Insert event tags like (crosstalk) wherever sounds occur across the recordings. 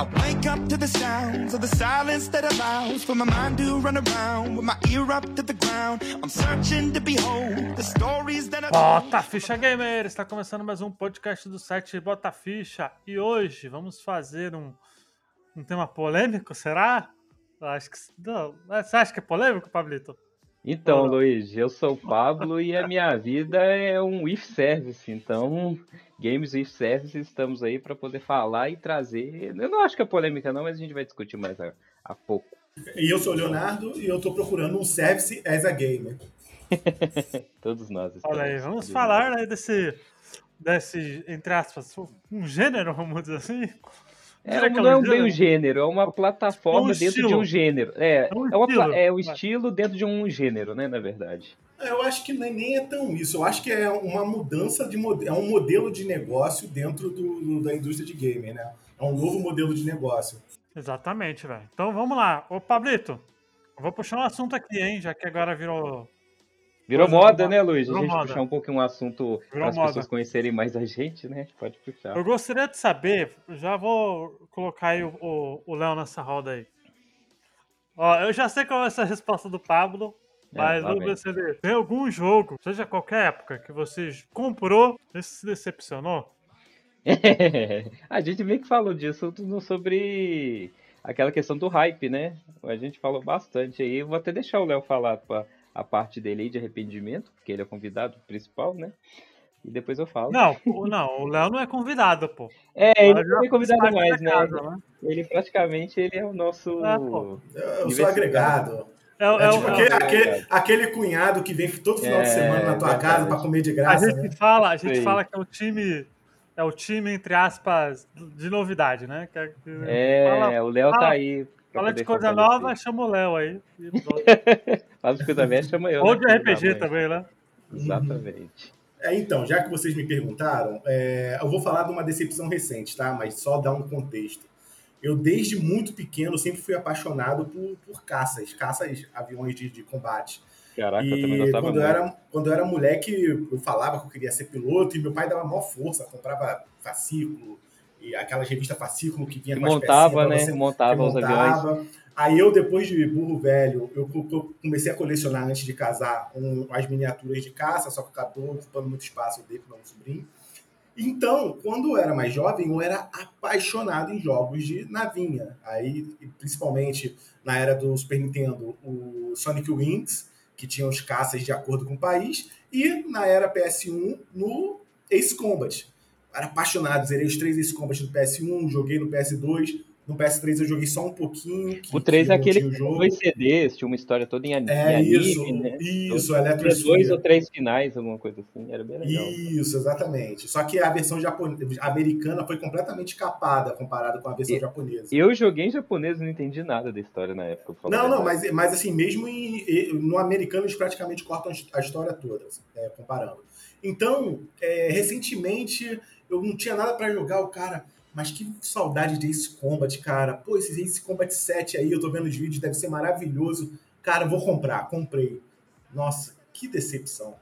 I wake up to the sounds of the silence that allows for my mind to run around with my ear up to the ground. I'm searching to behold the stories that I Bota Ficha Gamer! Está começando mais um podcast do site Bota Ficha e hoje vamos fazer um, um tema polêmico, será? Eu acho que não. Você acha que é polêmico, Pablito? Então? Luiz, eu sou o Pablo e a minha vida é um if service. Então, Games with Service, estamos aí para poder falar e trazer. Eu não acho que é polêmica, não, mas a gente vai discutir mais a, a pouco. E eu sou o Leonardo e eu tô procurando um service as a gamer. (laughs) Todos nós. Olha aí, vamos Todos falar nós. né, desse, desse, entre aspas, um gênero, vamos dizer assim. É, Será não é um gênero? bem um gênero, é uma plataforma É um dentro de um gênero. É, É um é, uma estilo. é o Vai. estilo dentro de um gênero, né, na verdade. Eu acho que nem nem é tão isso. Eu acho que é uma mudança de é um modelo de negócio dentro do, do- da indústria de gamer, né? É um novo modelo de negócio. Exatamente, velho. Então vamos lá. Ô, Pablito, eu vou puxar um assunto aqui, hein, já que agora virou. Virou moda, né, Luiz? A virou gente moda. puxar um pouquinho um assunto para as pessoas conhecerem mais a gente, né? Pode puxar. Eu gostaria de saber, já vou colocar aí o- Léo nessa roda aí. Ó, eu já sei qual vai ser a resposta do Pablo, É, mas vem. ver se ele tem algum jogo, seja qualquer época, que você comprou e se decepcionou. (laughs) a gente meio que falou disso sobre aquela questão do hype, né? A gente falou bastante aí. Eu vou até deixar o Léo falar pra- a parte dele aí de arrependimento, porque ele é o convidado principal, né? E depois eu falo. Não, o- não, o Léo não é convidado, pô. é, ele não é convidado mais, né? casa, né? Ele praticamente ele é o nosso. É, pô. Eu, eu sou agregado. É, o- É, é tipo é aquele, é aquele, aquele cunhado que vem todo final de É, semana na tua casa pra comer de a graça, gente né? fala, a gente Sei. fala que é o time, é o time entre aspas de novidade, né? Que, que- É, fala, o Léo fala- tá aí. (laughs) fala de coisa nova, chama o Léo aí. Fala de coisa velha, chama eu. Ou né, de RPG também, né? Exatamente. É, então, já que vocês me perguntaram, é, eu vou falar de uma decepção recente, tá? Mas só dar um contexto. Eu, desde muito pequeno, sempre fui apaixonado por, por caças, caças, aviões de, de combate. Caraca, eu também E gostava quando eu, era, quando eu era moleque, eu falava que eu queria ser piloto e meu pai dava maior força, comprava fascículo, e aquelas revistas fascículo que vinha E com montava, né? você- montava que os aviões. montava. Aí eu, depois de burro velho, eu co- co- comecei a colecionar antes de casar um- as miniaturas de caça, só que acabou ocupando muito espaço eu dei pro meu sobrinho. Então, quando eu era mais jovem, eu era apaixonado em jogos de navinha. Aí, principalmente na era do Super Nintendo, o Sonic Wings, que tinha os caças de acordo com o país, e na era PS1, no Ace Combat. Era apaixonado, zerei os três Ace Combat no PS1, joguei no PS2. No PS3 eu joguei só um pouquinho. que- O 3 que é aquele que jogo. dois CDs, tinha uma história toda em, an- É isso, anime, né? isso, Tinha Electro dois ou três finais, alguma coisa assim, era bem legal. Isso, exatamente. Só que a versão japone... americana foi completamente capada comparada com a versão E- japonesa. Eu joguei em japonês e não entendi nada da história na época. Não, não, mas, mas assim, mesmo em- no americano eles praticamente cortam a história toda, assim, é, comparando. Então, é, recentemente eu não tinha nada pra jogar, o cara, mas que saudade de Ace Combat, cara. Pô, esse Ace Combat 7 aí, eu tô vendo os vídeos, deve ser maravilhoso. Cara, eu vou comprar, comprei. Nossa, que decepção.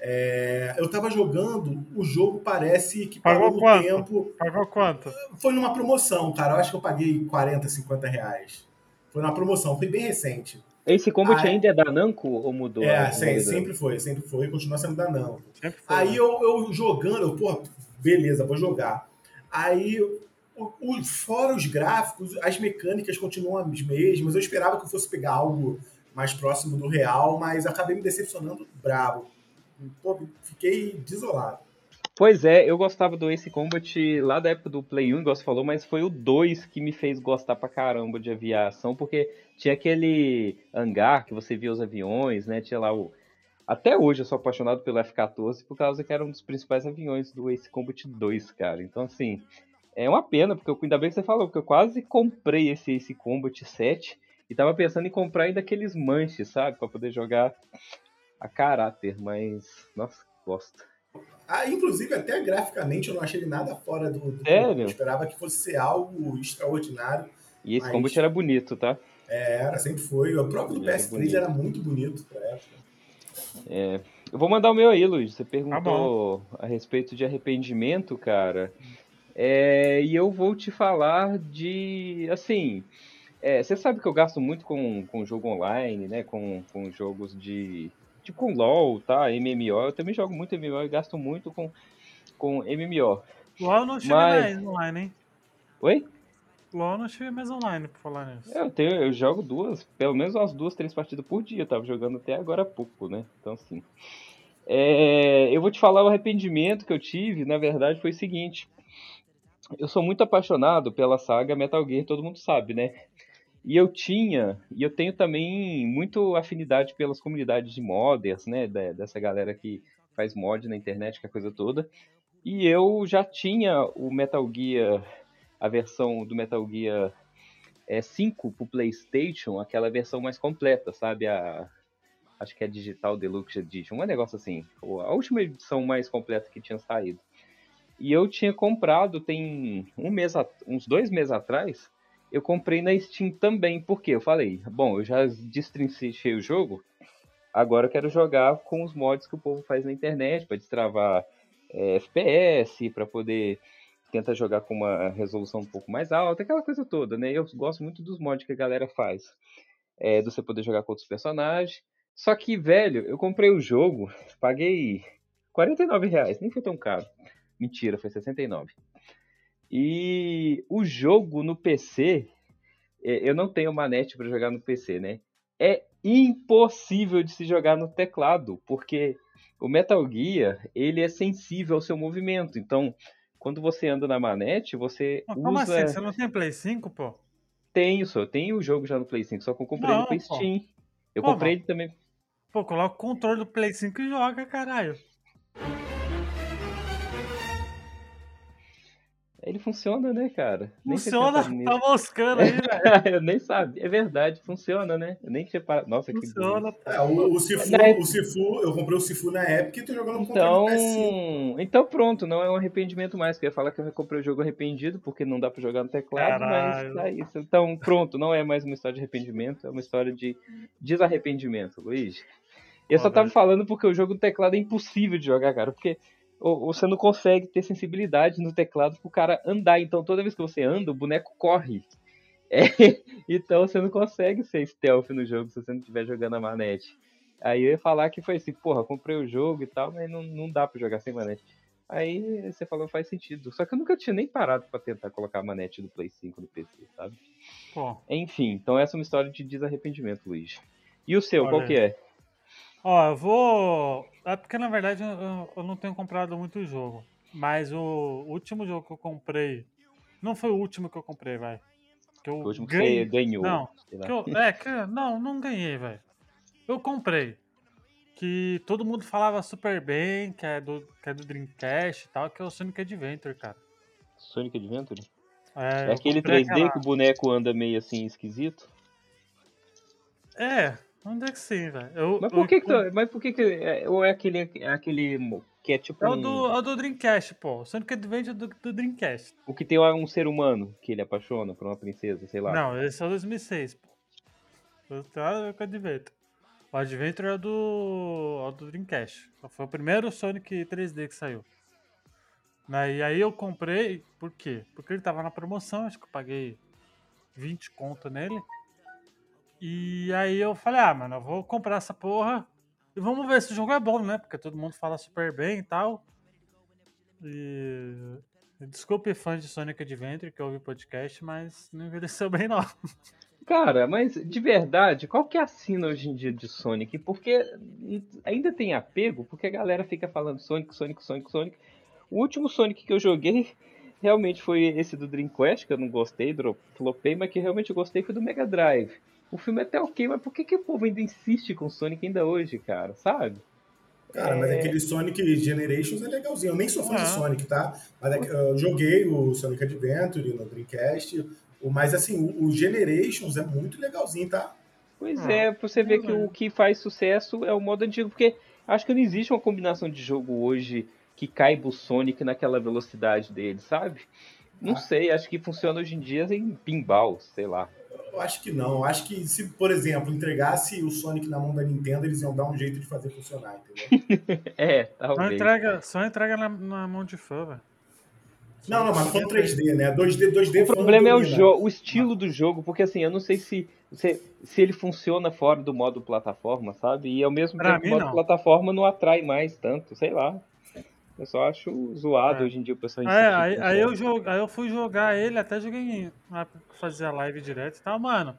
É, eu tava jogando, o jogo parece que Pagou parou quanto? tempo. Pagou quanto? Foi numa promoção, cara. Eu acho que eu paguei 40, 50 reais. Foi numa promoção, foi bem recente. Esse Combat ainda é da Namco ou mudou? É, modalidade? sempre foi, sempre foi, continua sendo da. Sempre foi. Aí né? eu, eu jogando, eu, pô, beleza, vou jogar. Aí, o, o- fora os gráficos, as mecânicas continuam as mesmas. Eu esperava que eu fosse pegar algo mais próximo do real, mas acabei me decepcionando brabo. Pô, fiquei desolado. Pois é, eu gostava do Ace Combat lá da época do Play 1, igual você falou, mas foi o 2 que me fez gostar pra caramba de aviação, porque tinha aquele hangar que você via os aviões, né? Tinha lá o. Até hoje eu sou apaixonado pelo F-14 por causa que era um dos principais aviões do Ace Combat 2, cara. Então, assim, é uma pena, porque eu, ainda bem que você falou, porque eu quase comprei esse Ace Combat 7 e tava pensando em comprar ainda aqueles manches, sabe? Pra poder jogar a caráter, mas. Nossa, gosto. Ah, inclusive, até graficamente, eu não achei ele nada fora do. do Sério? Eu esperava que fosse ser algo extraordinário. E esse Mas- Combat era bonito, tá? É, era, sempre foi. O próprio do Ele era PS3 bonito. era muito bonito pra época. É, eu vou mandar o meu aí, Luiz. Você Tá perguntou a respeito de arrependimento, cara. É, e eu vou te falar de, assim, é, você sabe que eu gasto muito com, com jogo online, né? Com, com jogos de, de com LoL, tá? MMO. Eu também jogo muito MMO e gasto muito com, com MMO. LoL não chega Mas- mais online, hein? Oi? LoL não chega mais online, por falar nisso. Eu, tenho, eu jogo duas, pelo menos umas duas, três partidas por dia. Eu tava jogando até agora há pouco, né? Então, assim. É, eu vou te falar o arrependimento que eu tive, na verdade, foi o seguinte. Eu sou muito apaixonado pela saga Metal Gear, todo mundo sabe, né? E eu tinha, e eu tenho também muito afinidade pelas comunidades de modders, né? Dessa galera que faz mod na internet, que é a coisa toda. E eu já tinha o Metal Gear, a versão do Metal Gear é, 5 pro PlayStation, aquela versão mais completa, sabe? A, acho que é Digital Deluxe Edition, um negócio assim. A última edição mais completa que tinha saído. E eu tinha comprado tem um mês, uns dois meses atrás, eu comprei na Steam também, porque eu falei, bom, eu já destrinchei o jogo, agora eu quero jogar com os mods que o povo faz na internet, para destravar é, FPS, para poder tentar jogar com uma resolução um pouco mais alta, aquela coisa toda, né? Eu gosto muito dos mods que a galera faz, é, de você poder jogar com outros personagens. Só que, velho, eu comprei o jogo, paguei 49 reais, nem foi tão caro. Mentira, foi 69. E o jogo no PC, é, eu não tenho manete para jogar no PC, né? É impossível de se jogar no teclado, porque o Metal Gear, ele é sensível ao seu movimento. Então, quando você anda na manete, você Mas como usa... assim? Você não tem Play 5, pô? Tenho, só. Eu tenho o jogo já no Play 5, só que eu comprei Não, ele pro. Steam. Eu Pô, comprei ele também. Pô, coloca o controle do Play 5 e joga, caralho. Ele funciona, né, cara? Tinha Funciona, tá moscando aí, velho. (laughs) eu nem sabia. É verdade, funciona, né? Eu nem tinha parado. Nossa, que Funciona, bonito. pô. É, o, o Sifu, Na o Sifu, eu comprei o Sifu na época e tô jogando no controle do PS5. Então, então pronto, não é um arrependimento mais. Que eu ia falar que eu comprei o jogo arrependido, porque não dá pra jogar no teclado, Caralho. mas é isso. Então, pronto, não é mais uma história de arrependimento, é uma história de desarrependimento, Luiz. E eu só tava velho. falando porque o jogo no teclado é impossível de jogar, cara, porque o- você não consegue ter sensibilidade no teclado pro cara andar. Então, toda vez que você anda, o boneco corre. (laughs) É, então, você não consegue ser stealth no jogo se você não estiver jogando a manete. Aí eu ia falar que foi assim, porra, comprei o jogo e tal, mas não, não dá pra jogar sem manete. Aí você falou, faz sentido. Só que eu nunca tinha nem parado pra tentar colocar a manete do Play 5 no PC, sabe? Pô, Enfim, então essa é uma história de desarrependimento, Luiz. E o seu, Olha qual que é? Ó, eu vou. É porque na verdade eu, eu não tenho comprado muito jogo. Mas o último jogo que eu comprei. Não foi o último que eu comprei, vai. Que eu O último que ganhei. você ganhou. Não, que eu- é, que, não, não ganhei, velho. Eu comprei. Que todo mundo falava super bem, que é do, que é do Dreamcast e tal, que é o Sonic Adventure, cara. Sonic Adventure? É, É aquele comprei 3D aquela- que o boneco anda meio assim esquisito? É, onde é que sim, velho. Eu- Mas eu por que, que tá- mas por que, que é, ou é aquele é aquele mo- que é tipo É o um- do, é o do Dreamcast, pô. O Sonic Adventure do, do Dreamcast. o que tem um ser humano que ele apaixona por uma princesa, sei lá. Não, esse é o 2006, pô. Eu tenho com o Adventure. O Adventure é o do, é o do Dreamcast. Foi o primeiro Sonic 3D que saiu. Né, E aí eu comprei, por quê? Porque ele tava na promoção, acho que eu paguei 20 conto nele. E aí eu falei, ah, mano, eu vou comprar essa porra e vamos ver se o jogo é bom, né? Porque todo mundo fala super bem e tal. E. Desculpe fãs de Sonic Adventure que ouve o podcast, mas não envelheceu bem não. Cara, mas de verdade, qual que é a cena hoje em dia de Sonic? Porque ainda tem apego, porque a galera fica falando Sonic, Sonic, Sonic, Sonic. O último Sonic que eu joguei realmente foi esse do Dreamcast, que eu não gostei, flopei, mas que realmente eu gostei foi do Mega Drive. O filme é até ok, mas por que, que o povo ainda insiste com Sonic ainda hoje, cara? Sabe? Cara, mas É. aquele Sonic Generations é legalzinho. Eu nem sou fã Ah. de Sonic, tá? Mas é que eu joguei o Sonic Adventure no Dreamcast. O- Mas assim, o, o Generations é muito legalzinho, tá? Pois Ah, é, pra você ver tudo que bem. o que faz sucesso é o modo antigo, porque acho que não existe uma combinação de jogo hoje que caiba o Sonic naquela velocidade dele, sabe? Não Ah. sei, acho que funciona hoje em dia em pinball, sei lá. Eu acho que não. Eu acho que se, por exemplo, entregasse o Sonic na mão da Nintendo, eles iam dar um jeito de fazer funcionar, entendeu? (laughs) É, Só talvez. entrega, só entrega na, na mão de fã, velho. Não, não, mas foi 3D, né? 2D, 2D O problema é o jogo, o estilo do jogo, porque assim, eu não sei se, se, se ele funciona fora do modo plataforma, sabe? E ao mesmo Pra tempo mim, o modo não. plataforma não atrai mais tanto, sei lá. Eu só acho zoado É. hoje em dia o pessoal É, insistir aí, aí, eu jogo. aí eu fui jogar ele, até joguei eu fazia live direto e tal, mano.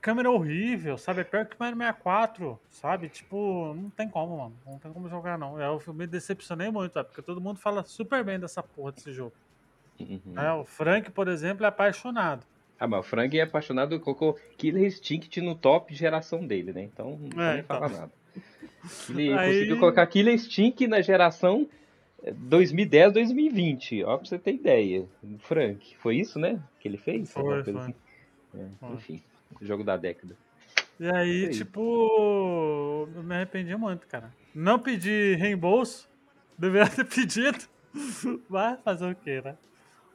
Câmera horrível, sabe? É pior que o Mario 64, sabe? Tipo, não tem como, mano. Não tem como jogar, não. Eu me decepcionei muito, sabe? Porque todo mundo fala super bem dessa porra desse jogo. Uhum. né? O Frank, por exemplo, é apaixonado. Ah, mas o Frank é apaixonado, colocou Killer Instinct no top geração dele, né? Então não É, nem então. fala nada. Ele Aí- conseguiu colocar Killer Instinct na geração eh, 2010, 2020. Ó, pra você ter ideia. Frank. Foi isso, né? Que ele fez? Foi, foi. assim? É, enfim, jogo da década. E aí, aí. tipo, eu me arrependi muito, cara. Não pedi reembolso, deveria ter (laughs) pedido. Vai fazer o quê, né?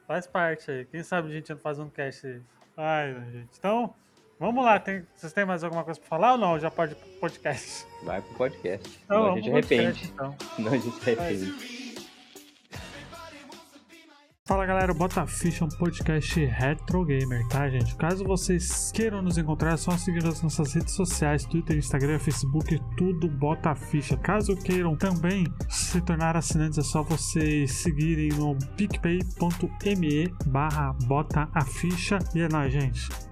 Faz parte aí. Quem sabe a gente não faz um cast aí. Ai, gente. Então, vamos lá. Tem, vocês têm mais alguma coisa pra falar ou não? Já pode ir pro podcast. Vai pro podcast. Então, Senão a vamos gente arrepende. então. Senão a gente arrepende. Fala galera, o Bota Ficha é um podcast retro gamer, tá gente? Caso vocês queiram nos encontrar, é só seguir as nossas redes sociais, Twitter, Instagram, Facebook, tudo Bota Ficha. Caso queiram também se tornar assinantes, é só vocês seguirem no picpay.me barra Bota a Ficha. E é nóis, gente.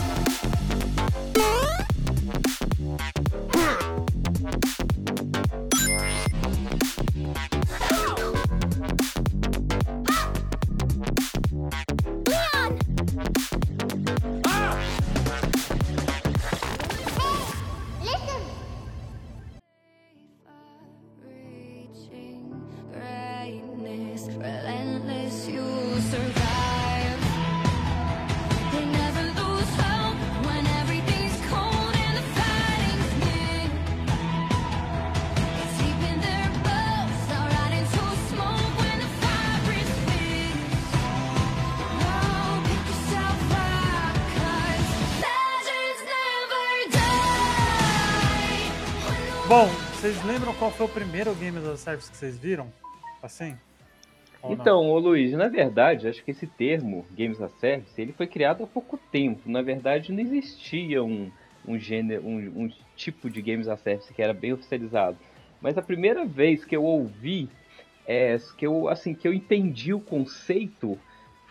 vocês lembram qual foi o primeiro Game as a Service que vocês viram? Assim? Então, ô Luiz, na verdade, acho que esse termo, Games as Service, ele foi criado há pouco tempo. Na verdade, não existia um, um gênero, um, um tipo de Games as Service que era bem oficializado. Mas a primeira vez que eu ouvi, é, que eu assim, que eu entendi o conceito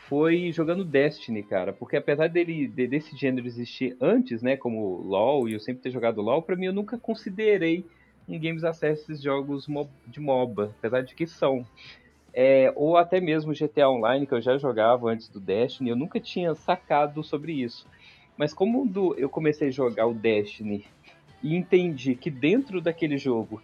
foi jogando Destiny, cara. Porque apesar dele de- desse gênero existir antes, né, como LoL, e eu sempre ter jogado LoL, pra mim eu nunca considerei um Games esses jogos de MOBA, apesar de que são. É, ou até mesmo GTA Online, que eu já jogava antes do Destiny, eu nunca tinha sacado sobre isso. Mas como do- eu comecei a jogar o Destiny e entendi que dentro daquele jogo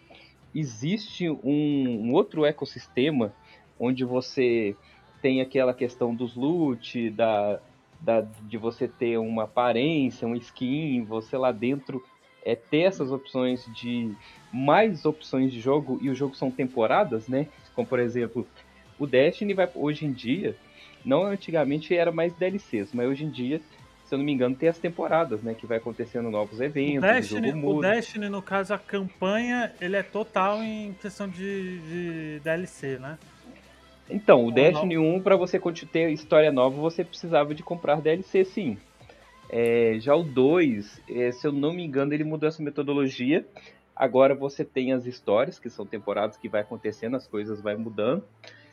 existe um, um outro ecossistema onde você tem aquela questão dos loot, da, da, de você ter uma aparência, um skin, você lá dentro é ter essas opções de mais opções de jogo e os jogos são temporadas, né? Como por exemplo, o Destiny vai hoje em dia, não antigamente era mais DLCs, mas hoje em dia, se eu não me engano, tem as temporadas, né? Que vai acontecendo novos O eventos, o, Destiny, jogo o muda. Destiny, no caso, a campanha, ele é total em questão de, de DLC, né? Então, o Ou Destiny 1, para você ter história nova, você precisava de comprar DLC, sim. É, já o 2, é, se eu não me engano, ele mudou essa metodologia. Agora você tem as histórias, que são temporadas que vai acontecendo, as coisas vai mudando.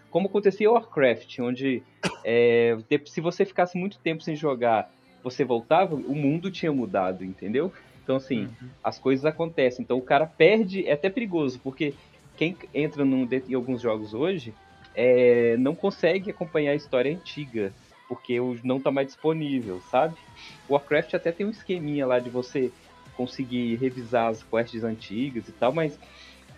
Como acontecia em Warcraft, onde é, se você ficasse muito tempo sem jogar, você voltava, o mundo tinha mudado, entendeu? Então, assim, as coisas acontecem. Então, o cara perde, é até perigoso, porque quem entra num, em alguns jogos hoje é, não consegue acompanhar a história antiga, porque não tá mais disponível, sabe? Warcraft até tem um esqueminha lá de você conseguir revisar as quests antigas e tal, mas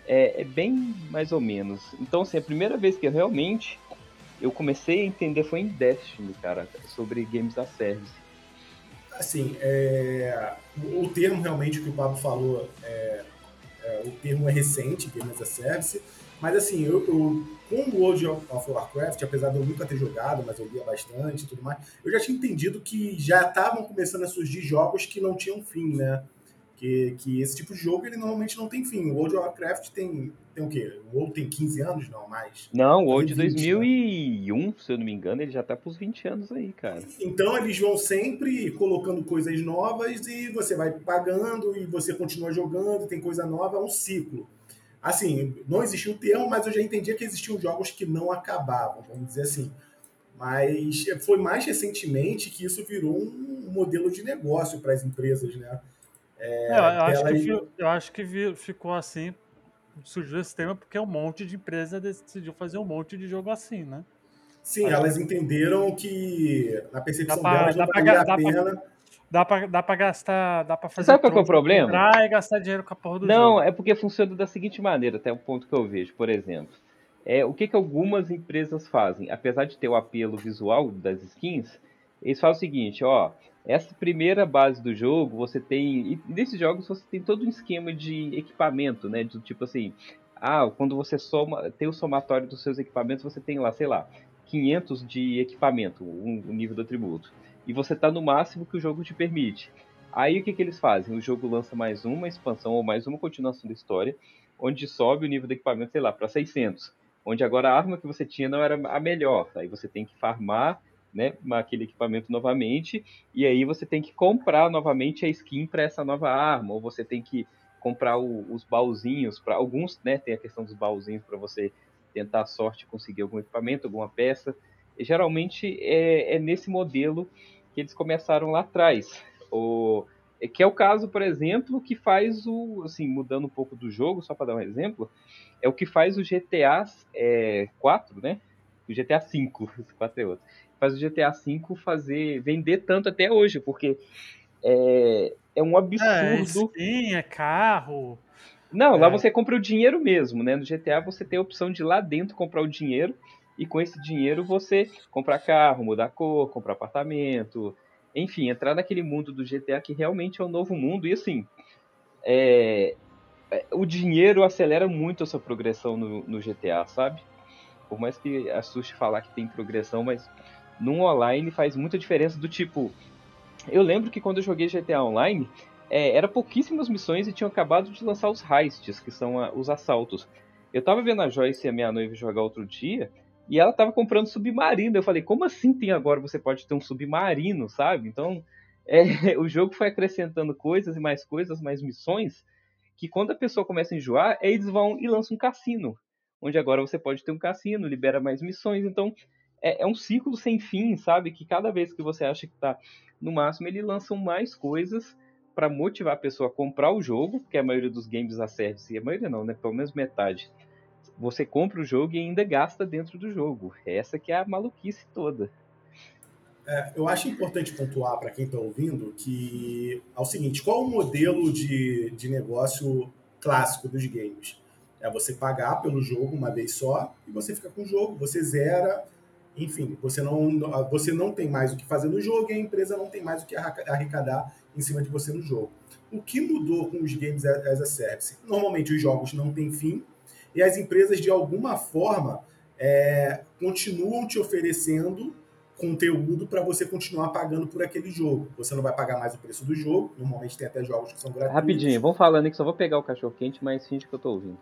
é, é bem mais ou menos. Então, assim, a primeira vez que eu realmente eu comecei a entender foi em Destiny, cara, sobre Games as Service. Assim, é, o, termo realmente que o Pablo falou, é, é, o termo é recente, Game as a Service, mas assim, eu, eu com o World of Warcraft, apesar de eu nunca ter jogado, mas eu via bastante e tudo mais, eu já tinha entendido que já estavam começando a surgir jogos que não tinham fim, né? Que, que esse tipo de jogo ele normalmente não tem fim. O World of Warcraft tem, tem o quê? O WoW tem 15 anos? Não, mais. Não, o WoW de Tem 20, 2001, se eu não me engano, ele já tá pros 20 anos aí, cara. Então eles vão sempre colocando coisas novas e você vai pagando e você continua jogando, tem coisa nova, é um ciclo. Assim, não existiu o termo, mas eu já entendia que existiam jogos que não acabavam, vamos dizer assim. Mas foi mais recentemente que isso virou um modelo de negócio para as empresas, né? É, eu, acho que, fi- eu acho que vi- ficou assim, surgiu esse tema porque um monte de empresa decidiu fazer um monte de jogo assim, né? Sim, elas entenderam que na percepção Dá pra- delas não dá pra valia a dá pra- pena. Dá pra, dá pra gastar, dá pra fazer sabe qual é o problema? comprar e gastar dinheiro com a porra do Não, jogo. é porque funciona da seguinte maneira, até o ponto que eu vejo, por exemplo. É, o que, que algumas empresas fazem? Apesar de ter o apelo visual das skins, eles fazem o seguinte, ó, essa primeira base do jogo, você tem. E nesses jogos você tem todo um esquema de equipamento, né? Do tipo assim, ah, quando você soma, tem o somatório dos seus equipamentos, você tem lá, sei lá, 500 de equipamento, um, o nível do atributo. E você tá no máximo que o jogo te permite. Aí o que, que eles fazem? O jogo lança mais uma expansão ou mais uma continuação da história, onde sobe o nível do equipamento, sei lá, para 600. Onde agora a arma que você tinha não era a melhor. Aí você tem que farmar né, aquele equipamento novamente, e aí você tem que comprar novamente a skin para essa nova arma, ou você tem que comprar o- os baúzinhos para alguns, né, tem a questão dos baúzinhos para você tentar a sorte conseguir algum equipamento, alguma peça. E, geralmente é, é nesse modelo que eles começaram lá atrás. O, é que é o caso, por exemplo, que faz o, assim, mudando um pouco do jogo, só para dar um exemplo, é o que faz o GTA é, 4, né? O GTA 5, (laughs) esse 4 é outro. Faz o GTA 5 fazer vender tanto até hoje, porque é, é um É, absurdo. skin, é carro. Não, lá É. você compra o dinheiro mesmo, né? No GTA você tem a opção de ir lá dentro comprar o dinheiro e com esse dinheiro você comprar carro, mudar cor, comprar apartamento, enfim, entrar naquele mundo do GTA que realmente é um novo mundo e assim, é, é, o dinheiro acelera muito a sua progressão no, no GTA, sabe? Por mais que assuste falar que tem progressão, mas no online faz muita diferença do tipo, eu lembro que quando eu joguei GTA Online, é, era pouquíssimas missões e tinham acabado de lançar os heists, que são a- os assaltos. Eu tava vendo a Joyce e a minha noiva jogar outro dia, e ela tava comprando submarino. Eu falei, como assim tem agora? Você pode ter um submarino, sabe? Então, é, (laughs) o jogo foi acrescentando coisas e mais coisas, mais missões, que quando a pessoa começa a enjoar, eles vão e lançam um cassino. Onde agora você pode ter um cassino, libera mais missões. Então, é, é um ciclo sem fim, sabe? Que cada vez que você acha que tá no máximo, eles lançam mais coisas para motivar a pessoa a comprar o jogo, porque a maioria dos games a service, a maioria não, né? Pelo menos metade. Você compra o jogo e ainda gasta dentro do jogo. Essa que é a maluquice toda. Eu acho importante pontuar para quem está ouvindo que é o seguinte: qual o modelo de, de negócio clássico dos games? É você pagar pelo jogo uma vez só e você fica com o jogo, você zera, enfim, você não, você não tem mais o que fazer no jogo e a empresa não tem mais o que arrecadar em cima de você no jogo. O que mudou com os games as a service? Normalmente os jogos não têm fim e as empresas, de alguma forma, é, continuam te oferecendo conteúdo para você continuar pagando por aquele jogo. Você não vai pagar mais o preço do jogo, normalmente tem até jogos que são gratuitos. Rapidinho, vamos falando que só vou pegar o cachorro quente, mas finge que eu tô ouvindo.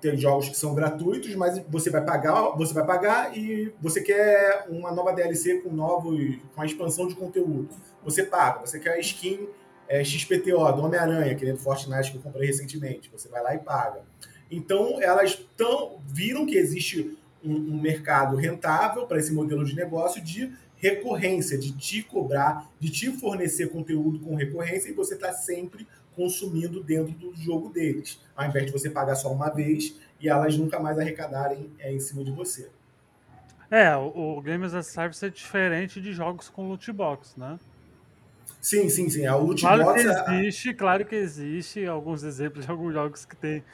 tem jogos que são gratuitos, mas você vai pagar, você vai pagar e você quer uma nova DLC com novos, com a expansão de conteúdo. Você paga. Você quer a skin é, XPTO do Homem-Aranha, aquele do Fortnite que eu comprei recentemente. Você vai lá e paga. Então elas tão, viram que existe um, um mercado rentável para esse modelo de negócio de recorrência, de te cobrar, de te fornecer conteúdo com recorrência e você está sempre consumindo dentro do jogo deles, ao invés de você pagar só uma vez e elas nunca mais arrecadarem é, em cima de você. É, o, o Games as a Service é diferente de jogos com loot box, né? Sim, sim, sim. A loot Claro box que é- existe, claro que existe alguns exemplos de alguns jogos que tem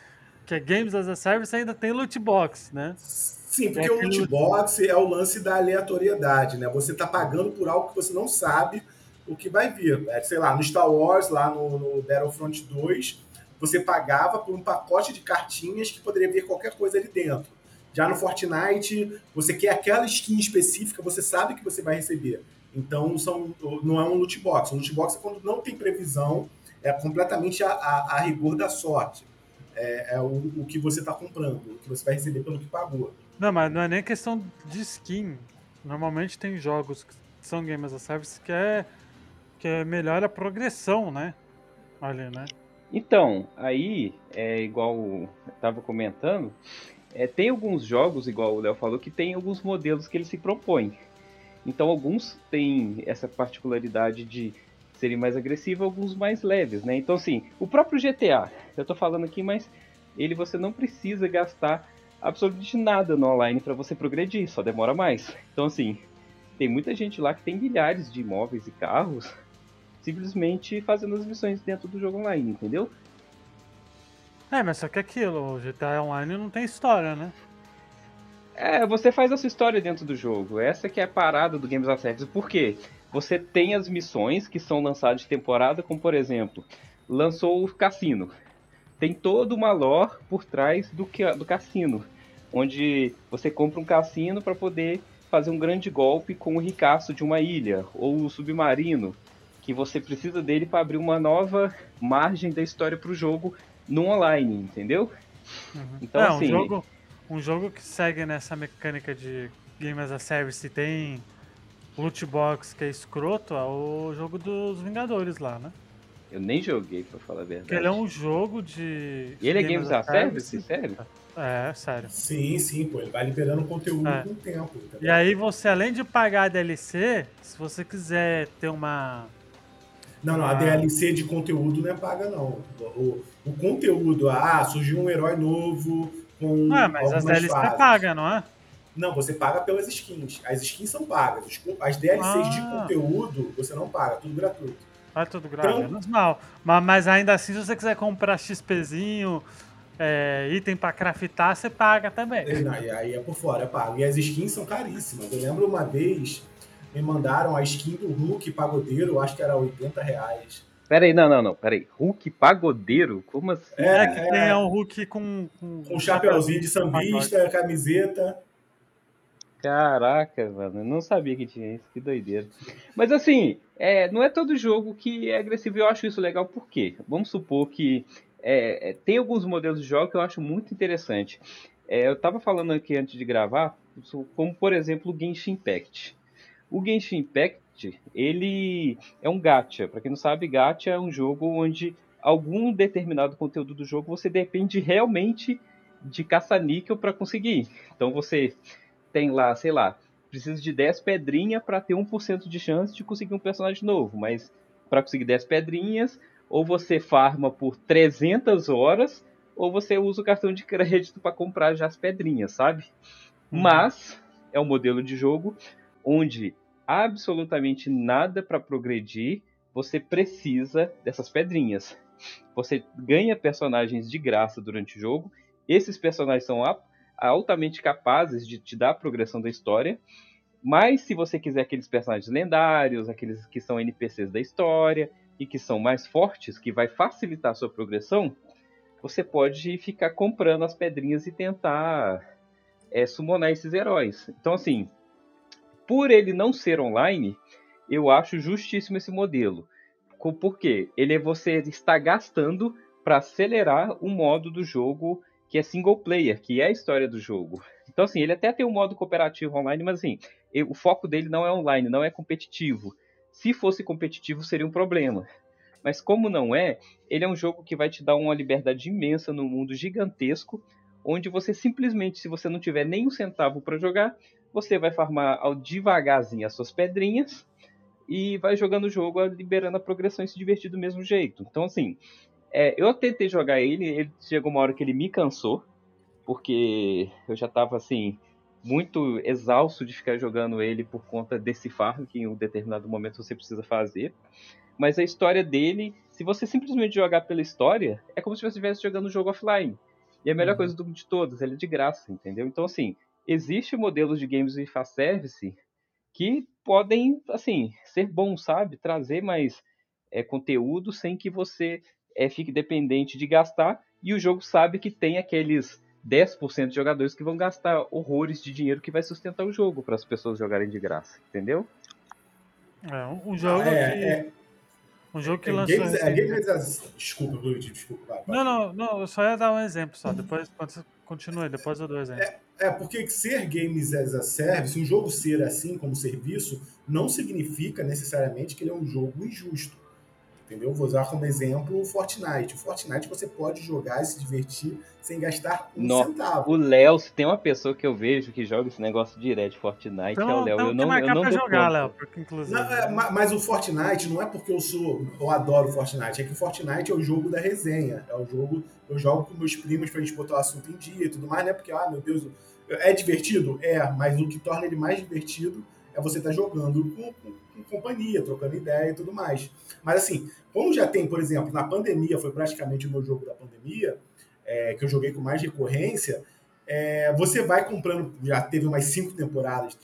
que é Games as a Service ainda tem loot box, né? Sim, porque É o loot box é o lance da aleatoriedade, né? Você tá pagando por algo que você não sabe o que vai vir. É, sei lá, no Star Wars, lá no, no Battlefront 2, você pagava por um pacote de cartinhas que poderia vir qualquer coisa ali dentro. Já no Fortnite, você quer aquela skin específica, você sabe que você vai receber. Então, são, não é um loot box. Um loot box é quando não tem previsão, é completamente a, a- a rigor da sorte. É, é o, o que você está comprando, o que você vai receber pelo que pagou. Não, mas não é nem questão de skin. Normalmente tem jogos que são Game as a Service que é que é melhor a progressão, né? Ali, né? Então, aí, é igual eu tava comentando, é, tem alguns jogos, igual o Léo falou, que tem alguns modelos que ele se propõe. Então, alguns têm essa particularidade de serem mais agressivos, alguns mais leves, né? Então, assim, o próprio GTA, eu tô falando aqui, mas ele você não precisa gastar absolutamente nada no online para você progredir, só demora mais. Então, assim, tem muita gente lá que tem milhares de imóveis e carros simplesmente fazendo as missões dentro do jogo online, entendeu? É, mas só que aquilo, o GTA Online não tem história, né? É, você faz a sua história dentro do jogo. Essa que é a parada do Games as Service. Por quê? Você tem as missões que são lançadas de temporada, como por exemplo, lançou o cassino. Tem toda uma lore por trás do, que, do cassino, onde você compra um cassino para poder fazer um grande golpe com o ricaço de uma ilha ou o submarino, que você precisa dele para abrir uma nova margem da história para o jogo no online, entendeu? Então é, assim, um jogo, um jogo que segue nessa mecânica de Game as a Service e tem loot box que é escroto, é o jogo dos Vingadores lá, né? eu nem joguei para falar a verdade. Porque ele é um jogo de. E ele é Game Games as a as Service? Sério? É, sério. Sim, sim, pô, ele vai liberando conteúdo É. com o tempo. entendeu? E aí você, além de pagar a DLC, se você quiser ter uma. Não, não, a. DLC de conteúdo não é paga, não. O, o conteúdo, ah, surgiu um herói novo com. Ah, mas as algumas DLC fases. paga, não é? Não, você paga pelas skins. As skins são pagas. As DLCs de Ah. conteúdo, você não paga, tudo gratuito. É tudo grave, Então- menos mal. Mas, mas ainda assim, se você quiser comprar XPzinho, é, item pra craftar, você paga também. E, não, e aí é por fora, é pago. E as skins são caríssimas. Eu lembro uma vez, me mandaram a skin do Hulk pagodeiro, acho que era 80 reais. Peraí, não, não, não, peraí. Hulk pagodeiro? Como assim? É, que tem o Hulk com. Com, Com um chapeuzinho de sambista, camiseta. Caraca, mano, eu não sabia que tinha isso, que doideira. Mas assim, é, não é todo jogo que é agressivo, eu acho isso legal, por quê? Vamos supor que é, é, tem alguns modelos de jogo que eu acho muito interessante. É, eu tava falando aqui antes de gravar, como por exemplo o Genshin Impact. O Genshin Impact, ele é um gacha. Pra quem não sabe, gacha é um jogo onde algum determinado conteúdo do jogo você depende realmente de caça-níquel para conseguir. Então você tem lá, sei lá, precisa de 10 pedrinhas para ter 1% de chance de conseguir um personagem novo, mas para conseguir 10 pedrinhas, ou você farma por 300 horas, ou você usa o cartão de crédito para comprar já as pedrinhas, sabe? Uhum. Mas é um modelo de jogo onde absolutamente nada para progredir, você precisa dessas pedrinhas. Você ganha personagens de graça durante o jogo. Esses personagens são altamente capazes de te dar a progressão da história. Mas se você quiser aqueles personagens lendários, aqueles que são NPCs da história e que são mais fortes, que vai facilitar a sua progressão, você pode ficar comprando as pedrinhas e tentar é, summonar esses heróis. Então, assim, por ele não ser online, eu acho justíssimo esse modelo. Por quê? Ele é você está gastando para acelerar o modo do jogo que é single player, que é a história do jogo. Então, assim, ele até tem um modo cooperativo online, mas assim, o foco dele não é online, não é competitivo. Se fosse competitivo, seria um problema. Mas como não é, ele é um jogo que vai te dar uma liberdade imensa num mundo gigantesco, onde você simplesmente, se você não tiver nem um centavo para jogar, você vai farmar ao devagarzinho as suas pedrinhas e vai jogando o jogo, liberando a progressão e se divertir do mesmo jeito. Então, assim, é, eu tentei jogar ele, ele chegou uma hora que ele me cansou, porque eu já tava assim muito exausto de ficar jogando ele por conta desse farm que em um determinado momento você precisa fazer. Mas a história dele, se você simplesmente jogar pela história, é como se você estivesse jogando um jogo offline. E a melhor Uhum. coisa do- de todas, ele é de graça, entendeu? Então, assim, existe modelos de games with fast service que podem, assim, ser bons, sabe? Trazer mais é, conteúdo sem que você é, fique dependente de gastar. E o jogo sabe que tem aqueles 10% de jogadores que vão gastar horrores de dinheiro que vai sustentar o jogo para as pessoas jogarem de graça, entendeu? É, um- jogo É, que. é. Um jogo que É, lançou. games, é, recente- games as- Desculpa, Luigi, desculpa. vai, vai. Não, não, não, eu só ia dar um exemplo só. Depois, quando você continue, depois eu dou exemplo. É, porque ser games as a service, um jogo ser assim como serviço, não significa necessariamente que ele é um jogo injusto. Entendeu? Vou usar como exemplo o Fortnite. O Fortnite você pode jogar e se divertir sem gastar um centavo. O Léo, se tem uma pessoa que eu vejo que joga esse negócio direto de Fortnite, é o Então, Léo. então Eu não, eu não pra jogar. Léo, porque inclusive. Não, é, ma- mas o Fortnite não é porque eu sou, eu adoro Fortnite, é que o Fortnite é o jogo da resenha, é o jogo, eu jogo com meus primos pra gente botar o assunto em dia e tudo mais, não é porque, ah, meu Deus, é divertido? É, mas o que torna ele mais divertido é você estar jogando com, com- com companhia, trocando ideia e tudo mais. Mas assim, como já tem, por exemplo, na pandemia, foi praticamente o meu jogo da pandemia, é, que eu joguei com mais recorrência, é, você vai comprando, já teve umas cinco temporadas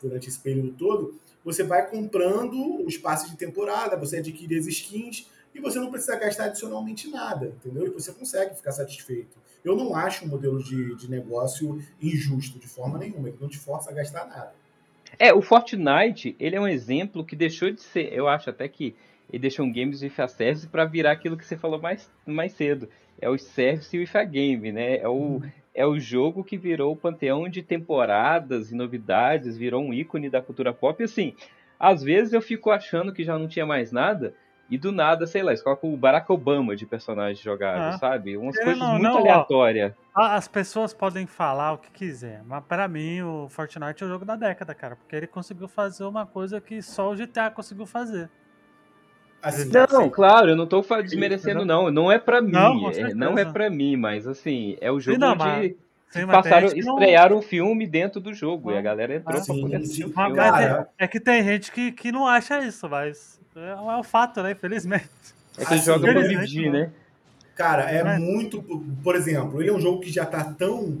durante esse período todo, você vai comprando os passes de temporada, você adquire as skins e você não precisa gastar adicionalmente nada, entendeu? E você consegue ficar satisfeito. Eu não acho um modelo de, de negócio injusto de forma nenhuma, ele não te força a gastar nada. É, o Fortnite, ele é um exemplo que deixou de ser, eu acho até que ele deixou um Games with a Service pra virar aquilo que você falou mais, mais cedo. É o Service with a Game, né? É o, é o jogo que virou o panteão de temporadas e novidades, virou um ícone da cultura pop. E assim, às vezes eu fico achando que já não tinha mais nada, e do nada, sei lá, eles colocam o Barack Obama de personagem jogável, Ah. sabe? Umas Querendo coisas muito não, ó, aleatórias. Ah, As pessoas podem falar o que quiser, mas pra mim o Fortnite é o jogo da década, cara, porque ele conseguiu fazer uma coisa que só o GTA conseguiu fazer. Assim, Não, assim, claro, eu não tô desmerecendo, não. Não é pra mim. Não, é- não é pra mim, mas assim, é o jogo não, mas- Sim, passaram, que não- estrearam o filme dentro do jogo. e a Ah, galera entrou ah, pra sim, poder assistir o filme. é, é que tem gente que, que não acha isso, mas é, é o fato, né? Infelizmente. É que assim, joga pra dividir, não. né? Cara, é Mas- muito. Por exemplo, ele é um jogo que já tá tão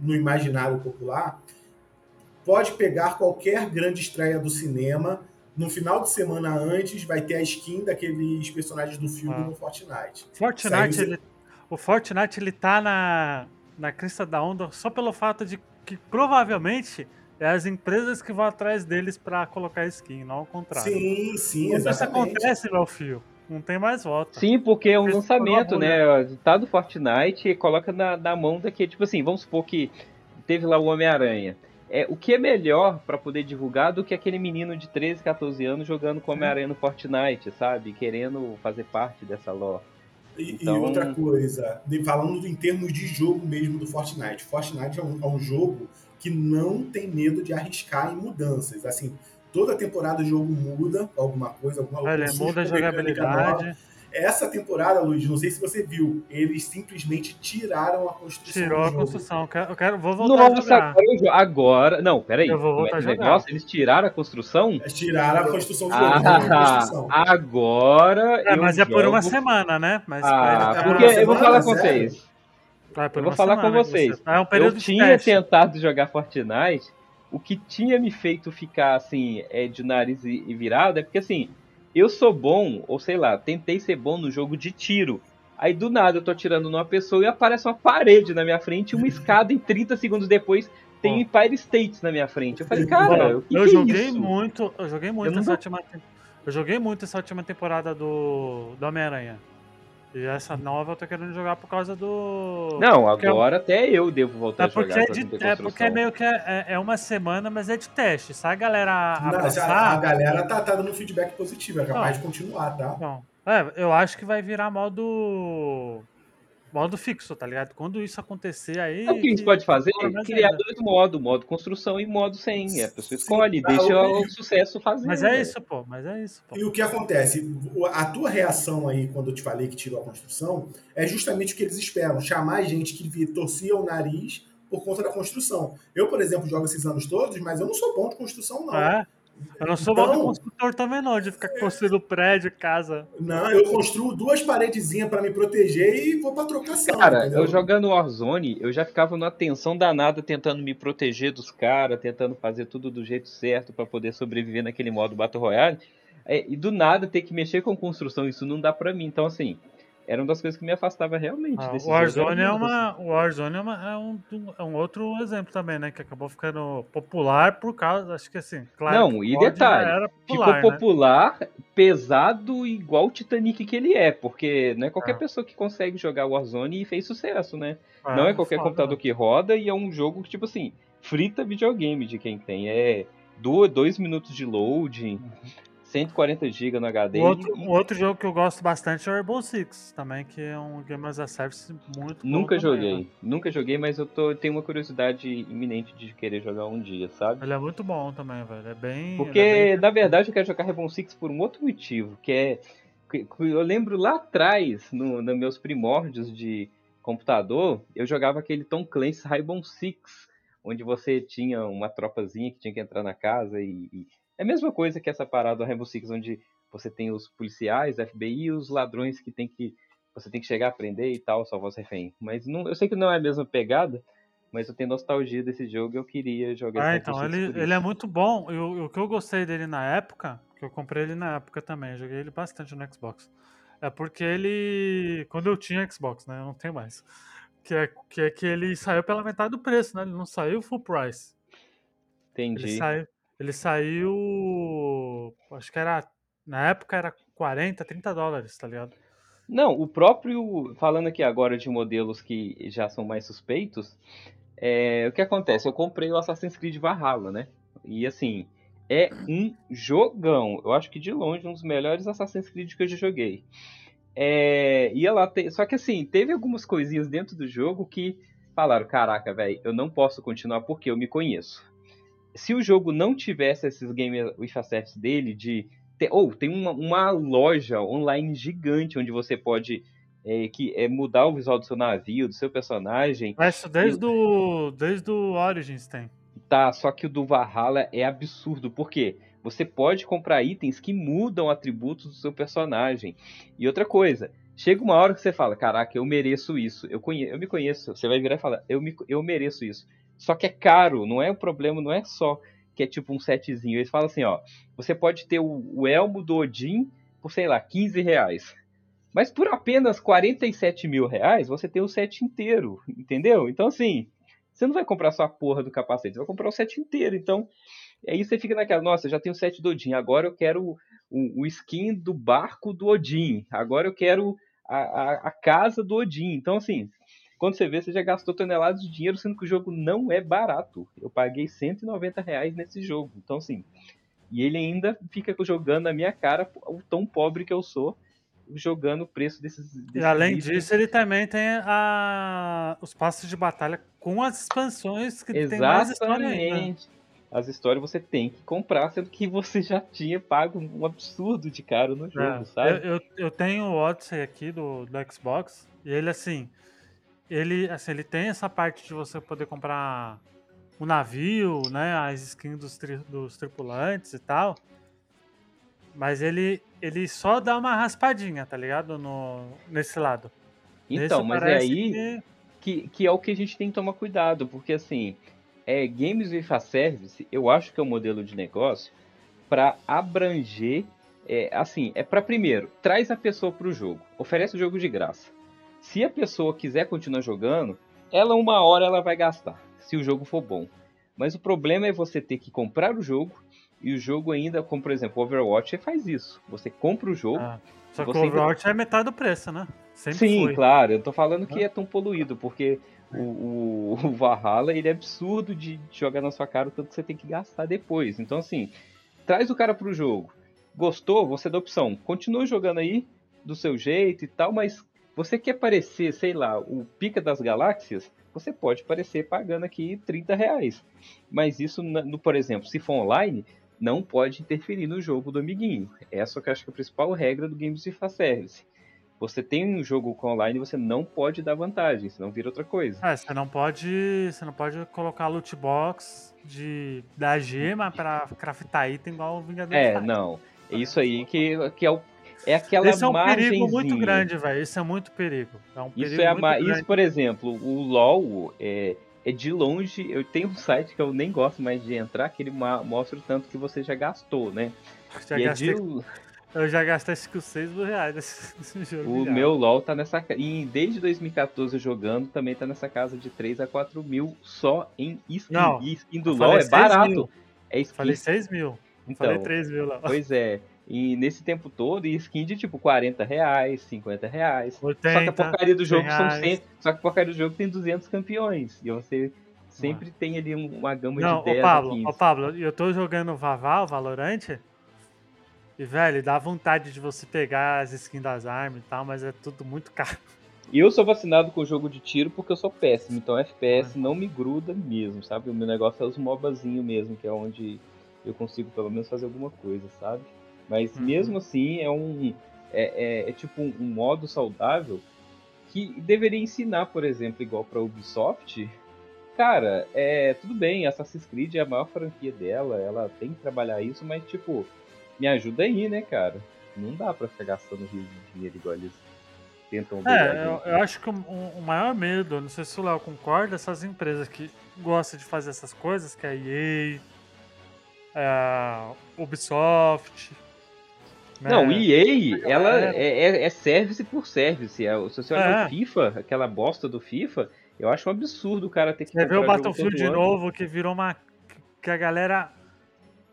no imaginário popular. Pode pegar qualquer grande estreia do cinema. No final de semana antes, vai ter a skin daqueles personagens do filme Ah. no Fortnite. Fortnite, Saiu- ele, o Fortnite ele tá na, na crista da onda só pelo fato de que provavelmente é as empresas que vão atrás deles pra colocar skin, não ao contrário. Sim, sim, isso acontece, meu filho, não tem mais volta. Sim, porque é um Esse lançamento, né? Tá do Fortnite e coloca na, na mão daquele. Tipo assim, vamos supor que teve lá o Homem-Aranha. É, o que é melhor pra poder divulgar do que aquele menino de 13, 14 anos jogando com o Homem-Aranha no Fortnite, sabe? Querendo fazer parte dessa lore. E, e Então- outra coisa, de- falando em termos de jogo mesmo do Fortnite. Fortnite é um, é um jogo que não tem medo de arriscar em mudanças. Assim, toda temporada o jogo muda alguma coisa, alguma Ele surge muda a nova. jogabilidade, Essa temporada, Luiz, não sei se você viu, eles simplesmente tiraram a construção tirou do a jogo. construção. Eu quero, vou voltar a Nossa, jogar. agora. Não, peraí. Eu vou é voltar que a o jogar. negócio? Eles tiraram a construção? Eles Tiraram a construção do jogo. tiraram a Ah, construção. agora. É, eu mas é por uma jogo- semana, né? Mas Ah, é porque eu vou falar com vocês. Por eu vou falar com semana vocês. você- É um Eu tinha teste. tentado jogar Fortnite. O que tinha me feito ficar assim, é, de nariz e virado, é porque assim, eu sou bom, ou sei lá, tentei ser bom no jogo de tiro. Aí do nada eu tô atirando numa pessoa e aparece uma parede na minha frente e uma escada e 30 segundos depois tem um Empire States na minha frente. Eu falei, cara, o que, eu que é joguei isso? muito, eu joguei muito Eu não essa última eu joguei muito essa última temporada do, do Homem-Aranha. E essa nova eu tô querendo jogar por causa do Não, porque é- agora até eu devo voltar é a porque jogar é, pra de, é porque é meio que é, é- é uma semana, mas é de teste. Se a galera Não, mas a, a galera tá, tá dando feedback positivo, é capaz Não. de continuar, tá? Não. É, eu acho que vai virar modo. Modo fixo, tá ligado? Quando isso acontecer aí. O que a gente pode fazer? mais Criar ainda. dois modos, modo construção e modo sem. A pessoa Sim, escolhe, tá, deixa o- o sucesso fazer. Mas é isso, pô. Mas é isso, pô. E o que acontece? A tua reação aí, quando eu te falei que tirou a construção, é justamente o que eles esperam: chamar gente que torcia o nariz por conta da construção. Eu, por exemplo, jogo esses anos todos, mas eu não sou bom de construção, não. É. Eu não sou Então- construtor também, não, de ficar construindo prédio, casa. Não, eu construo duas paredezinhas pra me proteger e vou pra trocação. Cara, entendeu? eu jogando Warzone, eu já ficava numa tensão danada tentando me proteger dos caras, tentando fazer tudo do jeito certo pra poder sobreviver naquele modo Battle Royale. É, e do nada ter que mexer com construção, isso não dá pra mim. Então, assim, era uma das coisas que me afastava realmente Ah, desse o. Warzone é uma uma, o Warzone é, uma- é um, é um outro exemplo também, né? Que acabou ficando popular por causa, acho que assim, claro. Não, que e detalhe, era Ficou popular, né? popular, pesado, igual o Titanic que ele é, porque não é qualquer Ah. pessoa que consegue jogar Warzone e fez sucesso, né? Ah, não é qualquer foda, computador né? que roda e é um jogo que, tipo assim, frita videogame de quem tem. É 2 minutos de loading, 140 GB no HD. O outro, e- outro jogo que eu gosto bastante é o Rainbow Six, também, que é um Game as a Service muito bom Nunca também, joguei, né? nunca joguei, mas eu tô, tenho uma curiosidade imenente de querer jogar um dia, sabe? Ele é muito bom também, velho. É bem. Porque, ele é bem- na verdade, eu quero jogar Rainbow Six por um outro motivo, que é... Eu lembro lá atrás, no, nos meus primórdios de computador, eu jogava aquele Tom Clancy Rainbow Six, onde você tinha uma tropazinha que tinha que entrar na casa e... e- É a mesma coisa que essa parada do Rainbow Six, onde você tem os policiais, FBI e os ladrões que tem que... Você tem que chegar a prender e tal, salvar os reféns. Mas não, eu sei que não é a mesma pegada, mas eu tenho nostalgia desse jogo e eu queria jogar Ah, esse então, ele, ele é muito bom. E o, que eu gostei dele na época, que eu comprei ele na época também, eu joguei ele bastante no Xbox. É porque ele. Quando eu tinha Xbox, né? Eu não tenho mais. Que é, que é que ele saiu pela metade do preço, né? Ele não saiu full price. Ele Entendi. saiu. Ele saiu. Acho que era. Na época era 40, 30 dólares, tá ligado? Não, o próprio. Falando aqui agora de modelos que já são mais suspeitos, é, o que acontece? Eu comprei o Assassin's Creed Valhalla, né? E assim, é um jogão. Eu acho que de longe um dos melhores Assassin's Creed que eu já joguei. É, ia lá ter- Só que assim, teve algumas coisinhas dentro do jogo que falaram: caraca, velho, eu não posso continuar porque eu me conheço. Se o jogo não tivesse esses Game with a Service dele, de te- Ou tem uma, uma loja online gigante onde você pode é, que, é, mudar o visual do seu navio, do seu personagem. Mas isso desde o. Desde o Origins tem. Tá, só que o do Valhalla é absurdo. Por quê? Você pode comprar itens que mudam atributos do seu personagem. E outra coisa, chega uma hora que você fala: Caraca, eu mereço isso. Eu, conhe eu me conheço. Você vai virar e falar: eu, me, eu mereço isso. Só que é caro, não é o problema, não é só que é tipo um setzinho. Eles falam assim: ó, você pode ter o, o elmo do Odin por, sei lá, 15 reais. Mas por apenas 47 mil reais, você tem o set inteiro, entendeu? Então, assim, você não vai comprar só a porra do capacete, você vai comprar o set inteiro. Então, aí você fica naquela, nossa, já tenho o set do Odin, agora eu quero o, o, o skin do barco do Odin, agora eu quero a, a, a casa do Odin. Então, assim, quando você vê, você já gastou toneladas de dinheiro, sendo que o jogo não é barato. Eu paguei 190 reais nesse jogo. Então, assim, e ele ainda fica jogando na minha cara o tão pobre que eu sou, jogando o preço desses. E desses além itens. disso, ele também tem a, os passos de batalha com as expansões que tem mais história ainda. Exatamente. As histórias você tem que comprar, sendo que você já tinha pago um absurdo de caro no jogo, É, sabe? Eu, eu, eu tenho o Odyssey aqui do, do Xbox e ele assim, ele assim, ele tem essa parte de você poder comprar o navio, né, as skins dos, tri- dos tripulantes e tal. Mas ele ele só dá uma raspadinha, tá ligado? No, nesse lado. Então, mas é aí que- que, que é o que a gente tem que tomar cuidado, porque assim, é, Games a Service, eu acho que é um modelo de negócio para abranger, é, assim, é para primeiro, traz a pessoa para o jogo, oferece o jogo de graça. Se a pessoa quiser continuar jogando, ela uma hora ela vai gastar, se o jogo for bom. Mas o problema é você ter que comprar o jogo e o jogo ainda, como por exemplo, Overwatch faz isso. Você compra o jogo, Ah, só que o ainda- Overwatch é metade do preço, né? Sempre Sim, foi. claro. Eu tô falando que é tão poluído, porque o, o, (laughs) o Valhalla ele é absurdo de jogar na sua cara o tanto que você tem que gastar depois. Então, assim, traz o cara pro jogo. Gostou? Você dá opção. Continua jogando aí do seu jeito e tal, mas você quer parecer, sei lá, o pica das galáxias? Você pode parecer pagando aqui 30 reais. Mas isso, no, por exemplo, se for online, não pode interferir no jogo do amiguinho. Essa que eu acho que é a principal regra do Games with a Service. Você tem um jogo com online, você não pode dar vantagem, senão vira outra coisa. É, você não pode. Você não pode colocar loot box de, da gema pra craftar item igual o Vingador É, não. É isso aí que, que é, o, é aquela Esse é um perigo muito grande, velho. Isso é muito perigo. É um perigo Isso é ma-. Isso, por exemplo, o LoL é, é de longe. Eu tenho um site que eu nem gosto mais de entrar, que ele mostra o tanto que você já gastou, né? Já e é gastei, de, Eu já gastei acho que os 6 mil reais nesse, (laughs) jogo. O já. meu LoL tá nessa casa. E desde 2014 jogando, também tá nessa casa de 3 a 4 mil só em skin. Não, e skin do LoL é 6 barato. mil. É skin. Falei 6 mil. então, Falei 3 mil lá. Pois é. E nesse tempo todo, e skin de tipo 40 reais, 50 reais. Só que 80, a porcaria do jogo 100 são reais. 100. Só que a porcaria do jogo tem 200 campeões. E você sempre tem ali um- uma gama Não, de 10 ô Pablo, 15. ô Pablo, eu tô jogando Vavá, o Valorante. E, velho, dá vontade de você pegar as skins das armas e tal, mas é tudo muito caro. E eu sou vacinado com jogo de tiro porque eu sou péssimo, então FPS É. não me gruda mesmo, sabe? O meu negócio é os mobazinho mesmo, que é onde eu consigo pelo menos fazer alguma coisa, sabe? Mas Uhum. mesmo assim é um. É, é- é tipo um, um modo saudável que deveria ensinar, por exemplo, igual pra Ubisoft. Cara, é tudo bem, Assassin's Creed é a maior franquia dela, ela tem que trabalhar isso, mas tipo, me ajuda aí, né, cara? Não dá pra ficar gastando rios de dinheiro igual eles tentam É, eu, eu acho que o, o- o maior medo, não sei se o Léo concorda, essas empresas que gostam de fazer essas coisas, que é a EA, é a Ubisoft. Né? Não, EA, ela é, é- é service por service. É, se você olhar É. o FIFA, aquela bosta do FIFA, eu acho um absurdo o cara ter que Quer ver o Battlefield de ano. novo, que virou uma. que a galera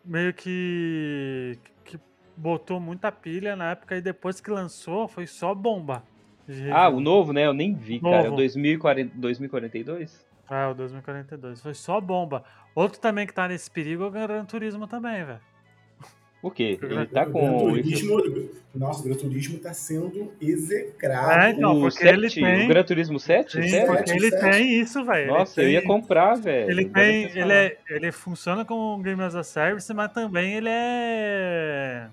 meio que. que botou muita pilha na época e depois que lançou foi só bomba. de Ah, o novo, né? Eu nem vi, cara. Novo. 2040, 2042? É, o 2042. Foi só bomba. Outro também que tá nesse perigo é o Gran Turismo também, velho. Por quê? O Ele tá O Gran com. Turismo, nossa, o Gran Turismo tá sendo execrado. É, então, o porque 7, ele tem- o Gran Turismo 7? Sim, Sério? porque ele Sete. tem isso, velho. Nossa, eu ele ia tem- comprar, velho. Ele tem. Ele, é, ele funciona como um Game as a Service, mas também ele é.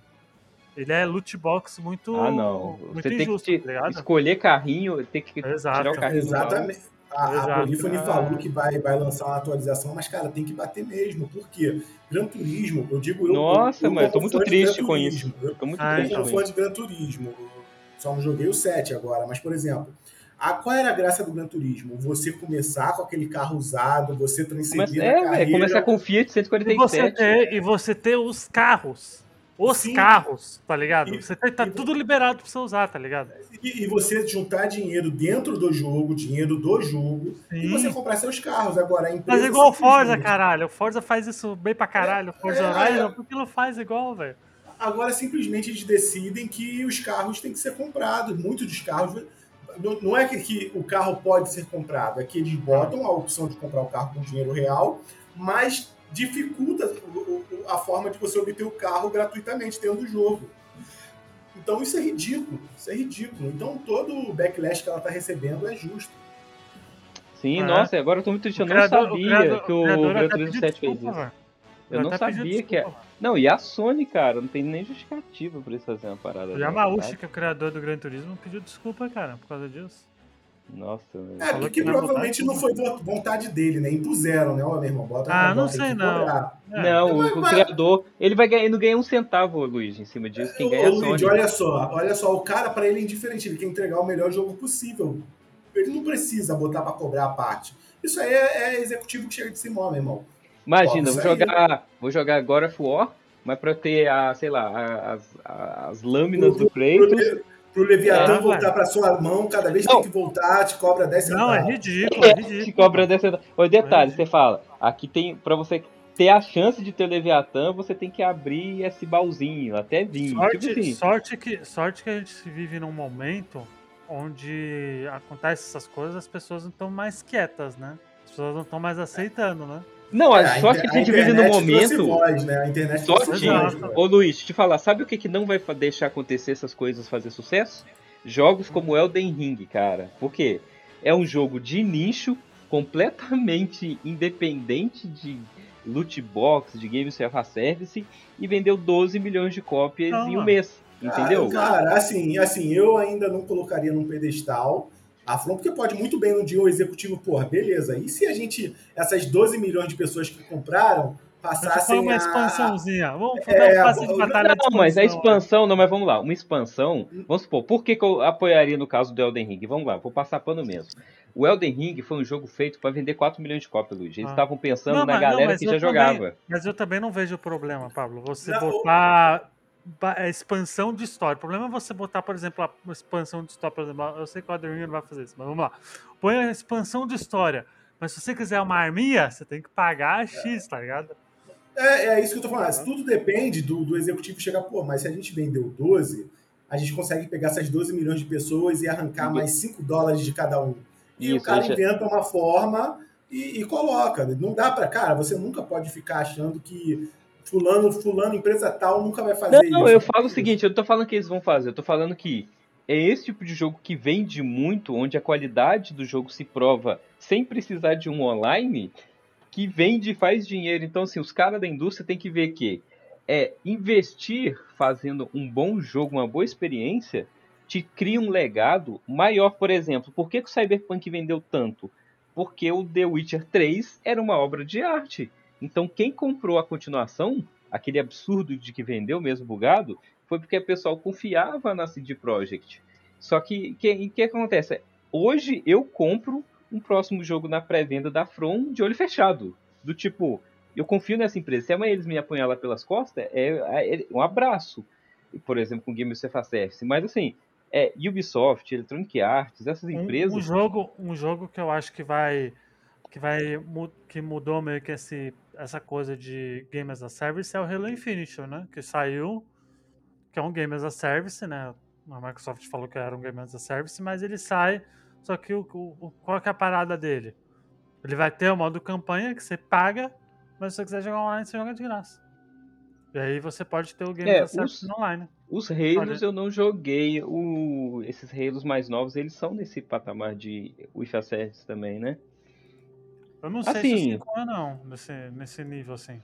Ele é loot box muito. Ah, não. Muito Você tem que injusto, te- tá escolher carrinho, tem que Exato. tirar o carrinho. Exatamente. A, a Exato. Polyphony Ah. falou que vai, vai lançar uma atualização, mas, cara, tem que bater mesmo. Por quê? Gran Turismo, eu digo eu. Nossa, eu, mano, eu tô muito triste com Turismo, Eu, Tô muito Ah, triste eu sou fã isso. de Gran Turismo. Só não joguei o 7 agora, mas, por exemplo, a, qual era a graça do Gran Turismo? Você começar com aquele carro usado, você transcender Começa, é, carreira. começar com o Fiat E você, 147. ter, e você ter os carros. Os Sim. carros, tá ligado? E- Você tem, tá e- tudo liberado pra você usar, tá ligado? E, e você juntar dinheiro dentro do jogo, dinheiro do jogo, e Sim. você comprar seus carros. Agora, a Mas empresa é igual o Forza, caralho. O Forza faz isso bem pra caralho. O Forza É, Horizon, é. por que não faz igual, velho? Agora, simplesmente, eles decidem que os carros têm que ser comprados. Muitos dos carros. Não não é que, que o carro pode ser comprado, é que eles botam a opção de comprar o carro com dinheiro real, mas dificulta o- o- a forma de você obter o carro gratuitamente dentro do jogo. Então isso é ridículo. Isso é ridículo. Então todo o backlash que ela está recebendo é justo. Sim, É. nossa, agora eu tô muito triste. Eu O não criador- sabia criador- que o criador Gran Turismo pediu 7 fez isso. velho. Eu não sabia que é. desculpa. Não, e a Sony, cara, não tem nem justificativa pra eles fazerem uma parada O Yamauchi, que é o criador do Gran Turismo, pediu desculpa, cara, por causa disso. Nossa, velho. É, porque provavelmente não foi vo- vontade dele, né? Impuseram, né? Ó, meu irmão, bota Ah, não sei não. É. Não, Mas- o, o mas- criador, ele vai ganhar, ele não ganha um centavo, Luiz, em cima disso. Quem ganha é Luigi, Sony. olha só, olha só, o cara, pra ele é indiferente, ele quer entregar o melhor jogo possível. Ele não precisa botar pra cobrar a parte. Isso aí é, é executivo que chega de cima, meu irmão. Imagina, Ó, vou aí- jogar, vou jogar God of War, mas pra ter a, sei lá, a- as, a- as lâminas do Pro, Kratos. Pro Leviatã É, voltar pra sua mão, cada vez que Não. tem que voltar, te cobra 10 centavos. Não, é ridículo, é ridículo. (laughs) te cobra dessa. Oi, detalhe, É. você fala, aqui tem, pra você ter a chance de ter Leviatã, você tem que abrir esse baúzinho, até vir. Sorte, tipo assim, sorte, que, sorte que a gente vive num momento onde acontecem essas coisas, as pessoas não estão mais quietas, né? As pessoas não estão mais aceitando, né? Não, É, a inter- que a gente vive no momento. Voz, né? A internet trouxe Exato. voz, ô Luiz, te falar, sabe o que, que não vai deixar acontecer essas coisas fazer sucesso? Jogos como Elden Ring, cara. Por quê? É um jogo de nicho, completamente (laughs) independente de loot box, de Game Service, e vendeu 12 milhões de cópias Não, em um mês. Entendeu? Ah, cara, assim, assim, eu ainda não colocaria num pedestal a From, porque pode muito bem no dia o executivo, porra, beleza. E se a gente, essas 12 milhões de pessoas que compraram, Vamos passassem uma a... expansãozinha. Vamos É, dar um passe de não, batalha de Não, mas a expansão. não, mas vamos lá. Uma expansão, vamos supor, por que, que eu apoiaria no caso do Elden Ring? Vamos lá, vou passar pano mesmo. O Elden Ring foi um jogo feito para vender 4 milhões de cópias, Luiz. Eles Ah. estavam pensando Não, na mas- não, galera mas que já também- jogava. Mas eu também não vejo problema, Pablo. Você Não, botar é, expansão de história. O problema é você botar, por exemplo, a uma expansão de história. Por exemplo, eu sei que o Ring não vai fazer isso, mas vamos lá. Põe a expansão de história. Mas se você quiser uma arminha, você tem que pagar X, tá ligado? É, é isso que eu tô falando. Isso Tudo depende do, do executivo chegar, pô, mas se a gente vendeu 12, a gente consegue pegar essas 12 milhões de pessoas e arrancar mais 5 dólares de cada um. E o Isso, cara já- inventa uma forma e, e coloca. Não dá pra. Cara, você nunca pode ficar achando que fulano, fulano, empresa tal, nunca vai fazer Não, isso. não, eu falo o seguinte, eu não tô falando que eles vão fazer, eu tô falando que é esse tipo de jogo que vende muito, onde a qualidade do jogo se prova sem precisar de um online, que vende e faz dinheiro. Então, assim, os caras da indústria têm que ver que é investir fazendo um bom jogo, uma boa experiência, te cria um legado maior, por exemplo. Por que, que o Cyberpunk vendeu tanto? Porque o The Witcher 3 era uma obra de arte. Então, quem comprou a continuação, aquele absurdo de que vendeu mesmo bugado, foi porque o pessoal confiava na CD Projekt. Só que o que, que acontece? Hoje eu compro um próximo jogo na pré-venda da From de olho fechado. Do tipo, eu confio nessa empresa. Se amanhã eles me apunhalar pelas costas, é, é um abraço. Por exemplo, com Game of Service. Mas assim, é, Ubisoft, Electronic Arts, essas Um- empresas. Um, jogo, um jogo que eu acho que vai. Que vai. Que mudou meio que esse, essa coisa de Game as a Service é o Halo Infinite, né? Que saiu. Que é um Game as a Service, né? A Microsoft falou que era um Game as a Service, mas ele sai. Só que o, o- qual que é a parada dele? Ele vai ter o modo campanha que você paga, mas se você quiser jogar online, você joga de graça. E aí você pode ter o Game É, as a Service os- online. Os Halos eu não joguei. O, esses Halos mais novos, eles são nesse patamar de With a Service também, né? Eu não sei se Assim- o 5 é não, nesse, nesse nível assim.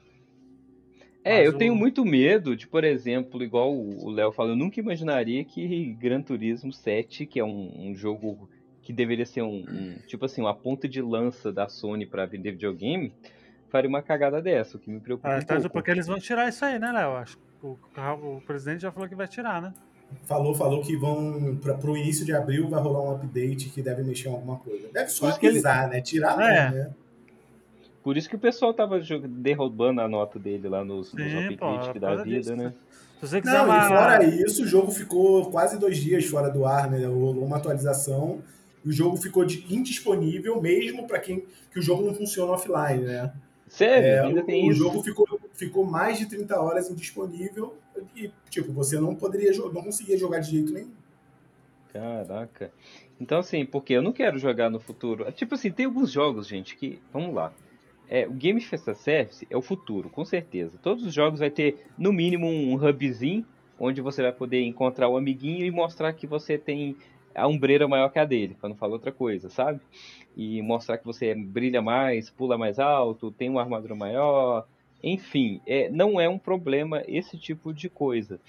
É, Mas eu tenho o- muito medo de, por exemplo, igual o Léo falou, eu nunca imaginaria que Gran Turismo 7, que é um, um jogo que deveria ser um, um- tipo assim, uma ponta de lança da Sony pra vender videogame, faria uma cagada dessa, o que me preocupa Ah, um tá, pouco. porque eles vão tirar isso aí, né, Léo? Acho que o, o presidente já falou que vai tirar, né? Falou, falou que vão para pro início de abril vai rolar um update que deve mexer em alguma coisa. Deve só que ele- avisar, né? Tirar não, É. né? Por isso que o pessoal tava derrubando a nota dele lá nos, nos Sim, pô, por da vida, disso. né? Se você quiser Não, uma... e fora isso, o jogo ficou quase dois dias fora do ar, né? Rolou uma atualização e o jogo ficou de- indisponível mesmo para quem que o jogo não funciona offline, né? Sério, É, ainda o, tem o isso. jogo ficou, ficou mais de 30 horas indisponível e, tipo, você não poderia não conseguia jogar de jeito nenhum. Caraca. Então, assim, porque eu não quero jogar no futuro. Tipo assim, tem alguns jogos, gente, que. Vamos lá. É, o Game Festa Service é o futuro, com certeza. Todos os jogos vai ter, no mínimo, um hubzinho, onde você vai poder encontrar o amiguinho e mostrar que você tem a ombreira maior que a dele, pra não falar outra coisa, sabe? E mostrar que você brilha mais, pula mais alto, tem uma armadura maior. Enfim, é, não é um problema esse tipo de coisa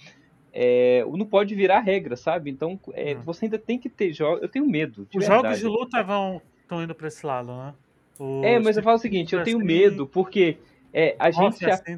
é, não pode virar regra, sabe? Então é, Hum. você ainda tem que ter jogos. Eu tenho medo. De Os verdade. jogos de luta vão estão indo pra esse lado, né? O É, mas eu falo o seguinte, eu Fighter, tenho assim, medo, porque é, a gente é a- assim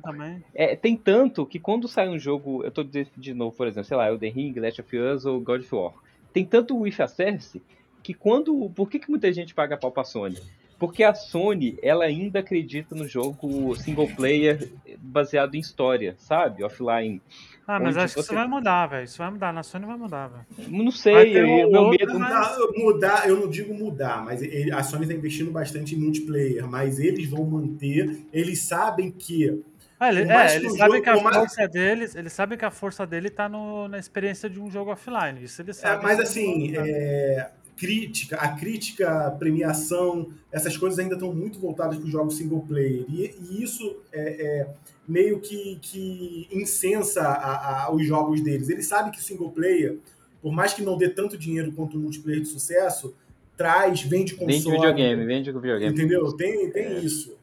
é, tem tanto que quando sai um jogo, eu tô de, de novo, por exemplo, sei lá, Elden Ring, Last of Us ou God of War, tem tanto With a Service que quando. Por que, que muita gente paga pau pra Sony? Porque a Sony, ela ainda acredita no jogo single player baseado em história, sabe? Offline. Ah, mas acho que você- isso vai mudar, velho. Isso vai mudar. Na Sony vai mudar, velho. Não sei, ter um eu- meu medo. mas- Mudar, mudar, eu não digo mudar, mas ele- a Sony está investindo bastante em multiplayer, mas eles vão manter, eles sabem que Ah, ele- é, que eles o sabem jogo- que a mais- força deles, eles sabem que a força dele tá no, na experiência de um jogo offline. Isso eles É, sabem. mas assim, é, crítica, a crítica, a premiação, essas coisas ainda estão muito voltadas para os jogos single player. E, e isso é, é meio que, que incensa a- a- os jogos deles. Eles sabem que o single player, por mais que não dê tanto dinheiro quanto o multiplayer de sucesso, traz, vende console. Vende videogame, vende videogame. Entendeu? Tem, tem É. isso.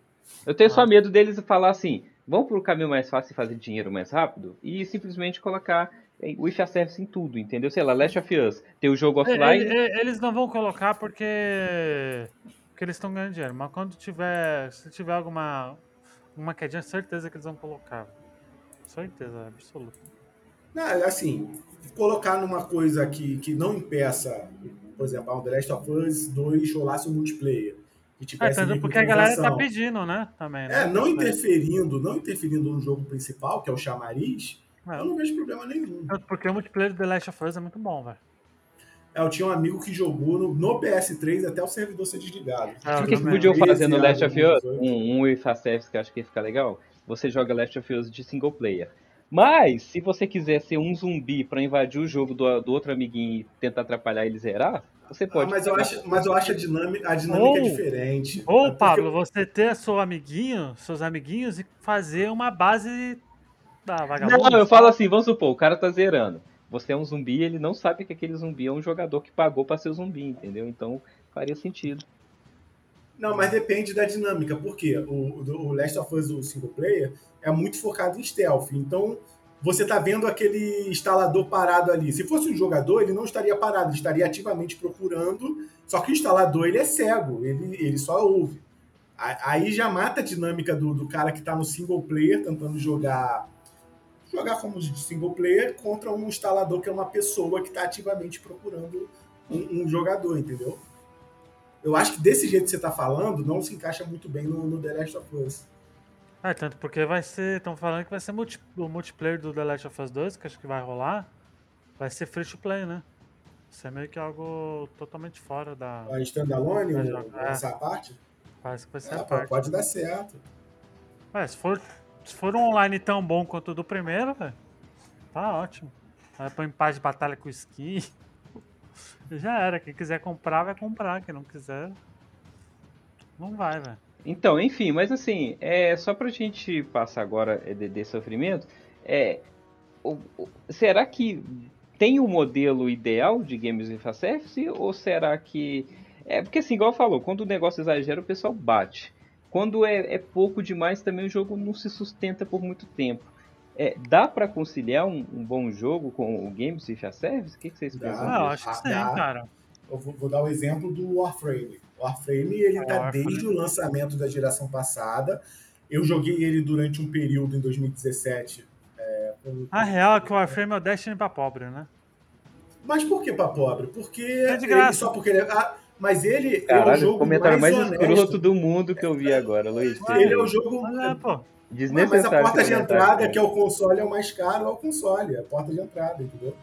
Eu tenho só Ah. medo deles falar assim, vamos pro caminho mais fácil e fazer dinheiro mais rápido e simplesmente colocar o If a Service em tudo, entendeu? Sei lá, Last of Us, tem o jogo É, offline, é, é, Eles não vão colocar porque, porque eles estão ganhando dinheiro. Mas quando tiver. Se tiver alguma. Uma quedinha, certeza que eles vão colocar. Certeza, absoluta. Não, assim, colocar numa coisa que, que não impeça, por exemplo, The Last of Us 2 rolasse um multiplayer. Que É, tivesse tanto porque a galera tá pedindo, né? Também, né? É, não interferindo, não interferindo no jogo principal, que é o chamariz, É. Eu não vejo problema nenhum. Porque o multiplayer do The Last of Us é muito bom, velho. É, eu tinha um amigo que jogou no, no PS3 até o servidor ser desligado. É, eu O que, podiam fazer no Esse Last of Us? 18. Um, um a service que eu acho que ia ficar legal. Você joga Last of Us de single player. Mas, se você quiser ser um zumbi pra invadir o jogo do, do outro amiguinho e tentar atrapalhar ele zerar, você Ah, pode. mas, eu acho, mas eu acho a dinâmica, a dinâmica Ou- é diferente. Ou, É Pablo, você ter seu amiguinho, seus amiguinhos e fazer uma base da vagabunda. Não, eu falo assim, vamos supor, o cara tá zerando. Você é um zumbi e ele não sabe que aquele zumbi é um jogador que pagou pra ser zumbi, entendeu? Então faria sentido. Não, mas depende da dinâmica, porque o, o Last of Us, o single player, é muito focado em stealth. Então, você tá vendo aquele instalador parado ali. Se fosse um jogador, ele não estaria parado, ele estaria ativamente procurando, só que o instalador, ele é cego, ele, ele só ouve. Aí já mata a dinâmica do, do cara que tá no single player, tentando jogar jogar como de single player contra um instalador que é uma pessoa que está ativamente procurando um, um jogador, entendeu? Eu acho que desse jeito que você tá falando, não se encaixa muito bem no, no The Last of Us. É, tanto porque vai ser. Estão falando que vai ser multi- o multiplayer do The Last of Us 2, que acho que vai rolar. Vai ser free to play, né? Isso é meio que algo totalmente fora da. A standalone, Vai o- jogar. essa parte, Parece que vai ser é, a parte. pode dar certo. É, se for, se for um online tão bom quanto o do primeiro, tá ótimo. Aí põe paz de batalha com skin. (laughs) Já era. Quem quiser comprar, vai comprar. Quem não quiser, não vai, velho. Então, enfim, mas assim, é só pra gente passar agora é, de, sofrimento, é, o- o- será que tem o modelo ideal de games with a service ou será que é porque assim, igual falou, quando o negócio exagera, o pessoal bate. Quando é, é pouco demais, também o jogo não se sustenta por muito tempo. É, dá pra conciliar um, um bom jogo com o Games with a Service? O que, que vocês pensam? Ah, acho que sim, cara. Eu vou, vou dar o exemplo do Warframe. O Warframe, ele Ah, tá Warframe. desde o lançamento da geração passada. Eu joguei ele durante um período em 2017. é, com- A real é que o Warframe é o Destiny pra pobre, né? Mas por que pra pobre? Porque É de ele- graça. só porque ele é, ah, mas ele é o Caralho, o jogo comentário mais, honesto. escroto do mundo que eu vi agora, Luiz. Ele é o jogo Mas é, pô. Mas a porta de entrada, que é o console, é o mais caro, é o console, é a porta de entrada, entendeu?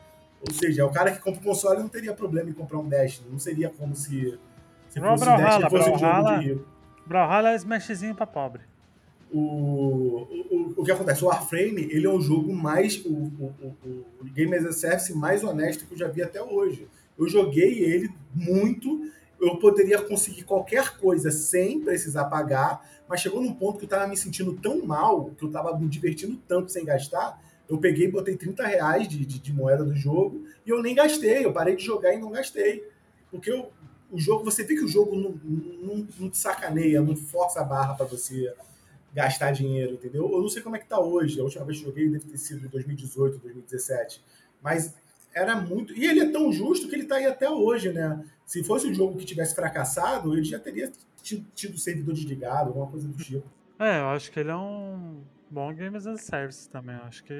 Ou seja, o cara que compra o console não teria problema em comprar um Destiny. Não seria como se, se Igual fosse o Destiny Brawlhalla, fosse um jogo Brawlhalla. de. Brawlhalla é smashzinho pra pobre. O, o, o que acontece? O Warframe, ele é o jogo mais. O, o, o, o Game as a Service mais honesto que eu já vi até hoje. Eu joguei ele muito. Eu poderia conseguir qualquer coisa sem precisar pagar, mas chegou num ponto que eu tava me sentindo tão mal, que eu tava me divertindo tanto sem gastar. Eu peguei e botei 30 reais de, de, de moeda do jogo e eu nem gastei. Eu parei de jogar e não gastei. Porque eu- o jogo, você vê que o jogo não, não, não te sacaneia, não força a barra pra você gastar dinheiro, entendeu? Eu não sei como é que tá hoje. A última vez que joguei deve ter sido em 2018, 2017. Mas era muito. E ele é tão justo que ele tá aí até hoje, né? Se fosse um jogo que tivesse fracassado, ele já teria tido, tido servidor desligado, alguma coisa do tipo. É, eu acho que ele é um bom Games as a Service também. Eu acho que.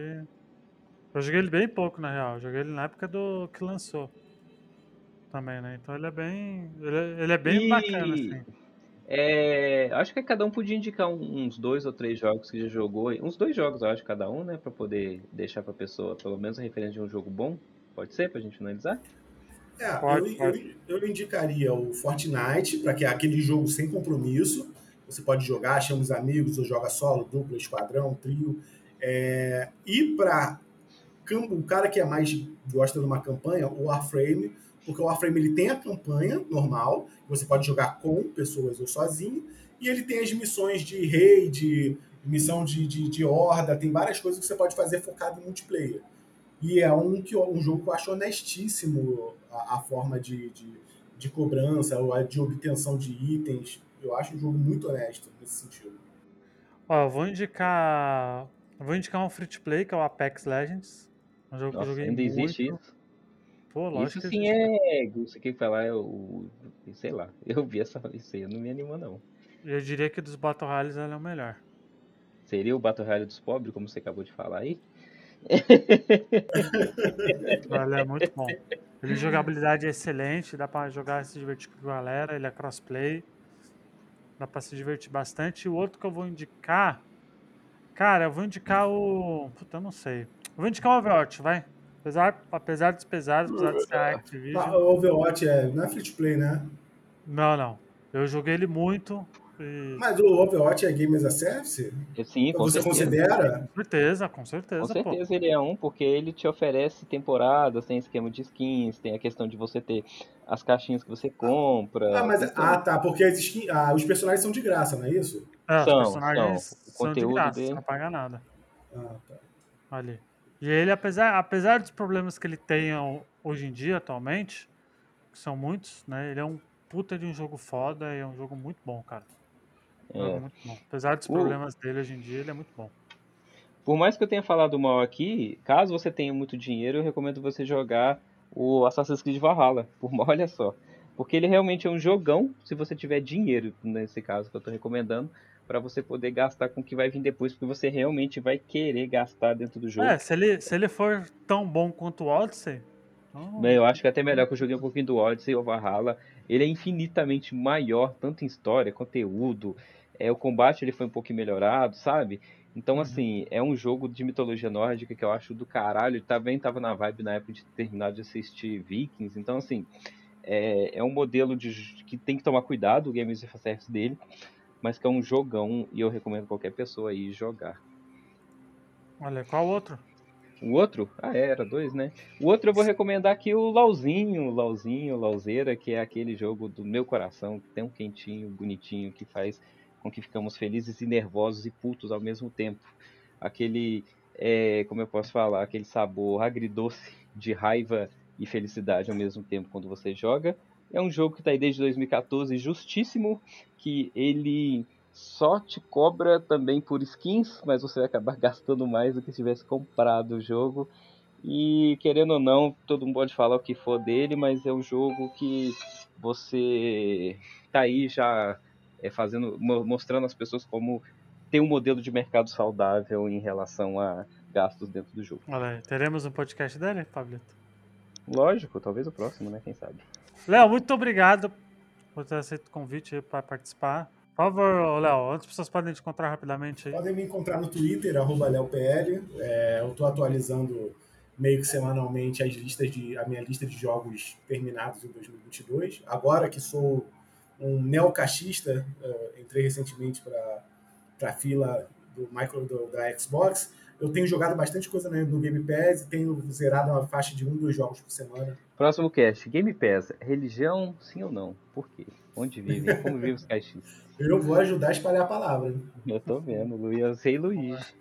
Eu joguei ele bem pouco, na real. Eu joguei ele na época do que lançou. Também, né? Então ele é bem. Ele é, ele é bem E- bacana, assim. É, acho que cada um podia indicar uns dois ou três jogos que já jogou. Uns dois jogos, eu acho, cada um, né? Pra poder deixar pra pessoa pelo menos a referência de um jogo bom. Pode ser, pra gente finalizar? É, Pode, eu, pode. Eu, eu indicaria o Fortnite, para que é aquele jogo sem compromisso. Você pode jogar, chama os amigos, ou joga solo, dupla, esquadrão, trio. É, e para o cara que é mais gosta de uma campanha, o Warframe, porque o Warframe ele tem a campanha normal, você pode jogar com pessoas ou sozinho, e ele tem as missões de raid, missão de, de, de horda, tem várias coisas que você pode fazer focado em multiplayer. E é um, que, um jogo que eu acho honestíssimo a, a forma de, de, de cobrança, ou a de obtenção de itens. Eu acho um jogo muito honesto nesse sentido. Ó, eu vou indicar. Eu vou indicar um free to play, que é o Apex Legends. Um jogo que eu Nossa, joguei ainda existe muito. isso? Pô, lógico Isso que sim existe. é. Você quer falar, é o. Sei lá. (laughs) Eu vi essa. Isso aí, eu não me animo, não. Eu diria que dos Battle Royales ele é o melhor. Seria o Battle Royale dos pobres, como você acabou de falar aí? Ele é muito bom. Ele de jogabilidade é excelente, dá pra jogar e se divertir com a galera, ele é crossplay. Dá pra se divertir bastante. E o outro que eu vou indicar. Cara, eu vou indicar o. Puta, eu não sei. Eu vou indicar o Overwatch, vai. Apesar, apesar dos pesares, apesar de ser a Ah, Activision. o Overwatch é, não é free to play, né? Não, não. Eu joguei ele muito. Mas o Overwatch é Game as a Service? Sim, com Você certeza. considera? Com certeza, com certeza, Com pô. certeza ele é um, porque ele te oferece temporadas, tem esquema de skins, tem a questão de você ter as caixinhas que você compra. Ah, mas, questão- ah, tá, porque skin- ah, os personagens são de graça, não é isso? É, os São, personagens são. O são de conteúdo graça, dele- você não paga nada. Ah, tá. Ali. E ele, apesar, apesar dos problemas que ele tem hoje em dia, atualmente, que são muitos, né? Ele é um puta de um jogo foda e é um jogo muito bom, cara. Jogo É. muito bom. Apesar dos O- problemas dele hoje em dia, ele é muito bom. Por mais que eu tenha falado mal aqui, caso você tenha muito dinheiro, eu recomendo você jogar o Assassin's Creed Valhalla. Por (laughs) olha só. Porque ele realmente é um jogão, se você tiver dinheiro, nesse caso que eu tô recomendando, para você poder gastar com o que vai vir depois, porque você realmente vai querer gastar dentro do jogo. É, se ele, se ele for tão bom quanto o Odyssey, Bem, eu acho que é até melhor que eu joguei um pouquinho do Odyssey ou Valhalla. Ele é infinitamente maior, tanto em história, conteúdo. É, o combate ele foi um pouquinho melhorado, sabe? Então, assim, é um jogo de mitologia nórdica que eu acho do caralho. Também tava na vibe na época de ter terminado de assistir Vikings. Então, assim, é, é um modelo de, que tem que tomar cuidado, o Games of Service dele. Mas que é um jogão e eu recomendo qualquer pessoa aí jogar. olha, qual outro? O outro? Ah, é, era dois, né? O outro eu vou recomendar aqui o Lauzinho, Lauzinho, Lauzeira, que é aquele jogo do meu coração, que tem um quentinho, bonitinho, que faz com que ficamos felizes e nervosos e putos ao mesmo tempo. Aquele, é, como eu posso falar, aquele sabor agridoce de raiva e felicidade ao mesmo tempo quando você joga. É um jogo que está aí desde 2014, justíssimo, que ele só te cobra também por skins, mas você vai acabar (laughs) gastando mais do que se tivesse comprado o jogo. E querendo ou não, todo mundo pode falar o que for dele, mas é um jogo que você tá aí já é, fazendo, mo- mostrando às pessoas como tem um modelo de mercado saudável em relação a gastos dentro do jogo. Olha teremos um podcast dele, Pablito? Lógico, talvez o próximo, né? Quem sabe? Léo, muito obrigado por ter aceito o convite para participar. Por favor, Léo, onde as pessoas podem te encontrar rapidamente aí? Podem me encontrar no Twitter, arroba LeoPL. É, eu estou atualizando meio que semanalmente as listas de, a minha lista de jogos terminados em 2022. Agora que sou um neocaixista, eh, entrei recentemente para a fila do, micro, do- da Xbox. Eu tenho jogado bastante coisa no, no Game Pass e tenho zerado uma faixa de um, dois jogos por semana. Próximo cast, Game Pass, religião, sim ou não? Por quê? Onde vivem? Como vivem os caixistas? Eu vou ajudar a espalhar a palavra. hein? Eu tô vendo, Luiz, eu sei Luiz.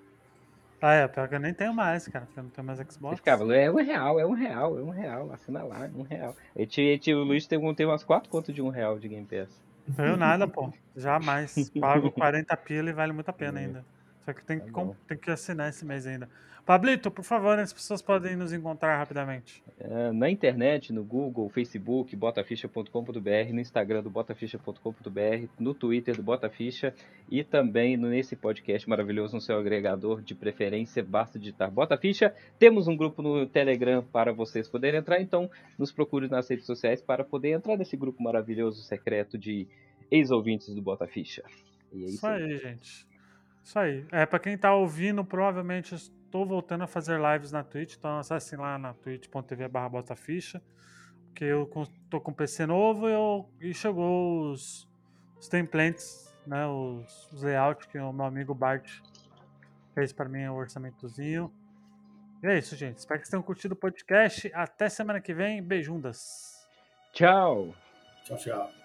Ah, é, pior que eu nem tenho mais, cara, porque eu não tenho mais Você Xbox. ficava, é um real, é um real, é um real, assina lá, é um real. E tinha, tinha, o Luiz tem, um- tem umas quatro contas de um real de Game Pass. Não tenho nada, pô. Jamais. Pago 40 pila e vale muito a pena ainda. Só que tem que, Tá bom. tem que assinar esse mês ainda. Pablito, por favor, as pessoas podem nos encontrar rapidamente. É, na internet, no Google, Facebook, botaficha.com.br, no Instagram do botaficha.com.br, no Twitter do Botaficha e também nesse podcast maravilhoso no seu agregador de preferência, basta digitar Botaficha. Temos um grupo no Telegram para vocês poderem entrar, então nos procure nas redes sociais para poder entrar nesse grupo maravilhoso secreto de ex-ouvintes do Botaficha. E é Isso isso aí, gente. Isso aí. É, pra quem tá ouvindo, provavelmente eu estou voltando a fazer lives na Twitch, então acessem lá na twitch.tv barra botaficha, porque eu tô com PC novo e, eu, e chegou os, os templates, né, os, os layouts que o meu amigo Bart fez para mim, o orçamentozinho. E é isso, gente. Espero que vocês tenham curtido o podcast. Até semana que vem. Beijundas. Tchau! Tchau, tchau.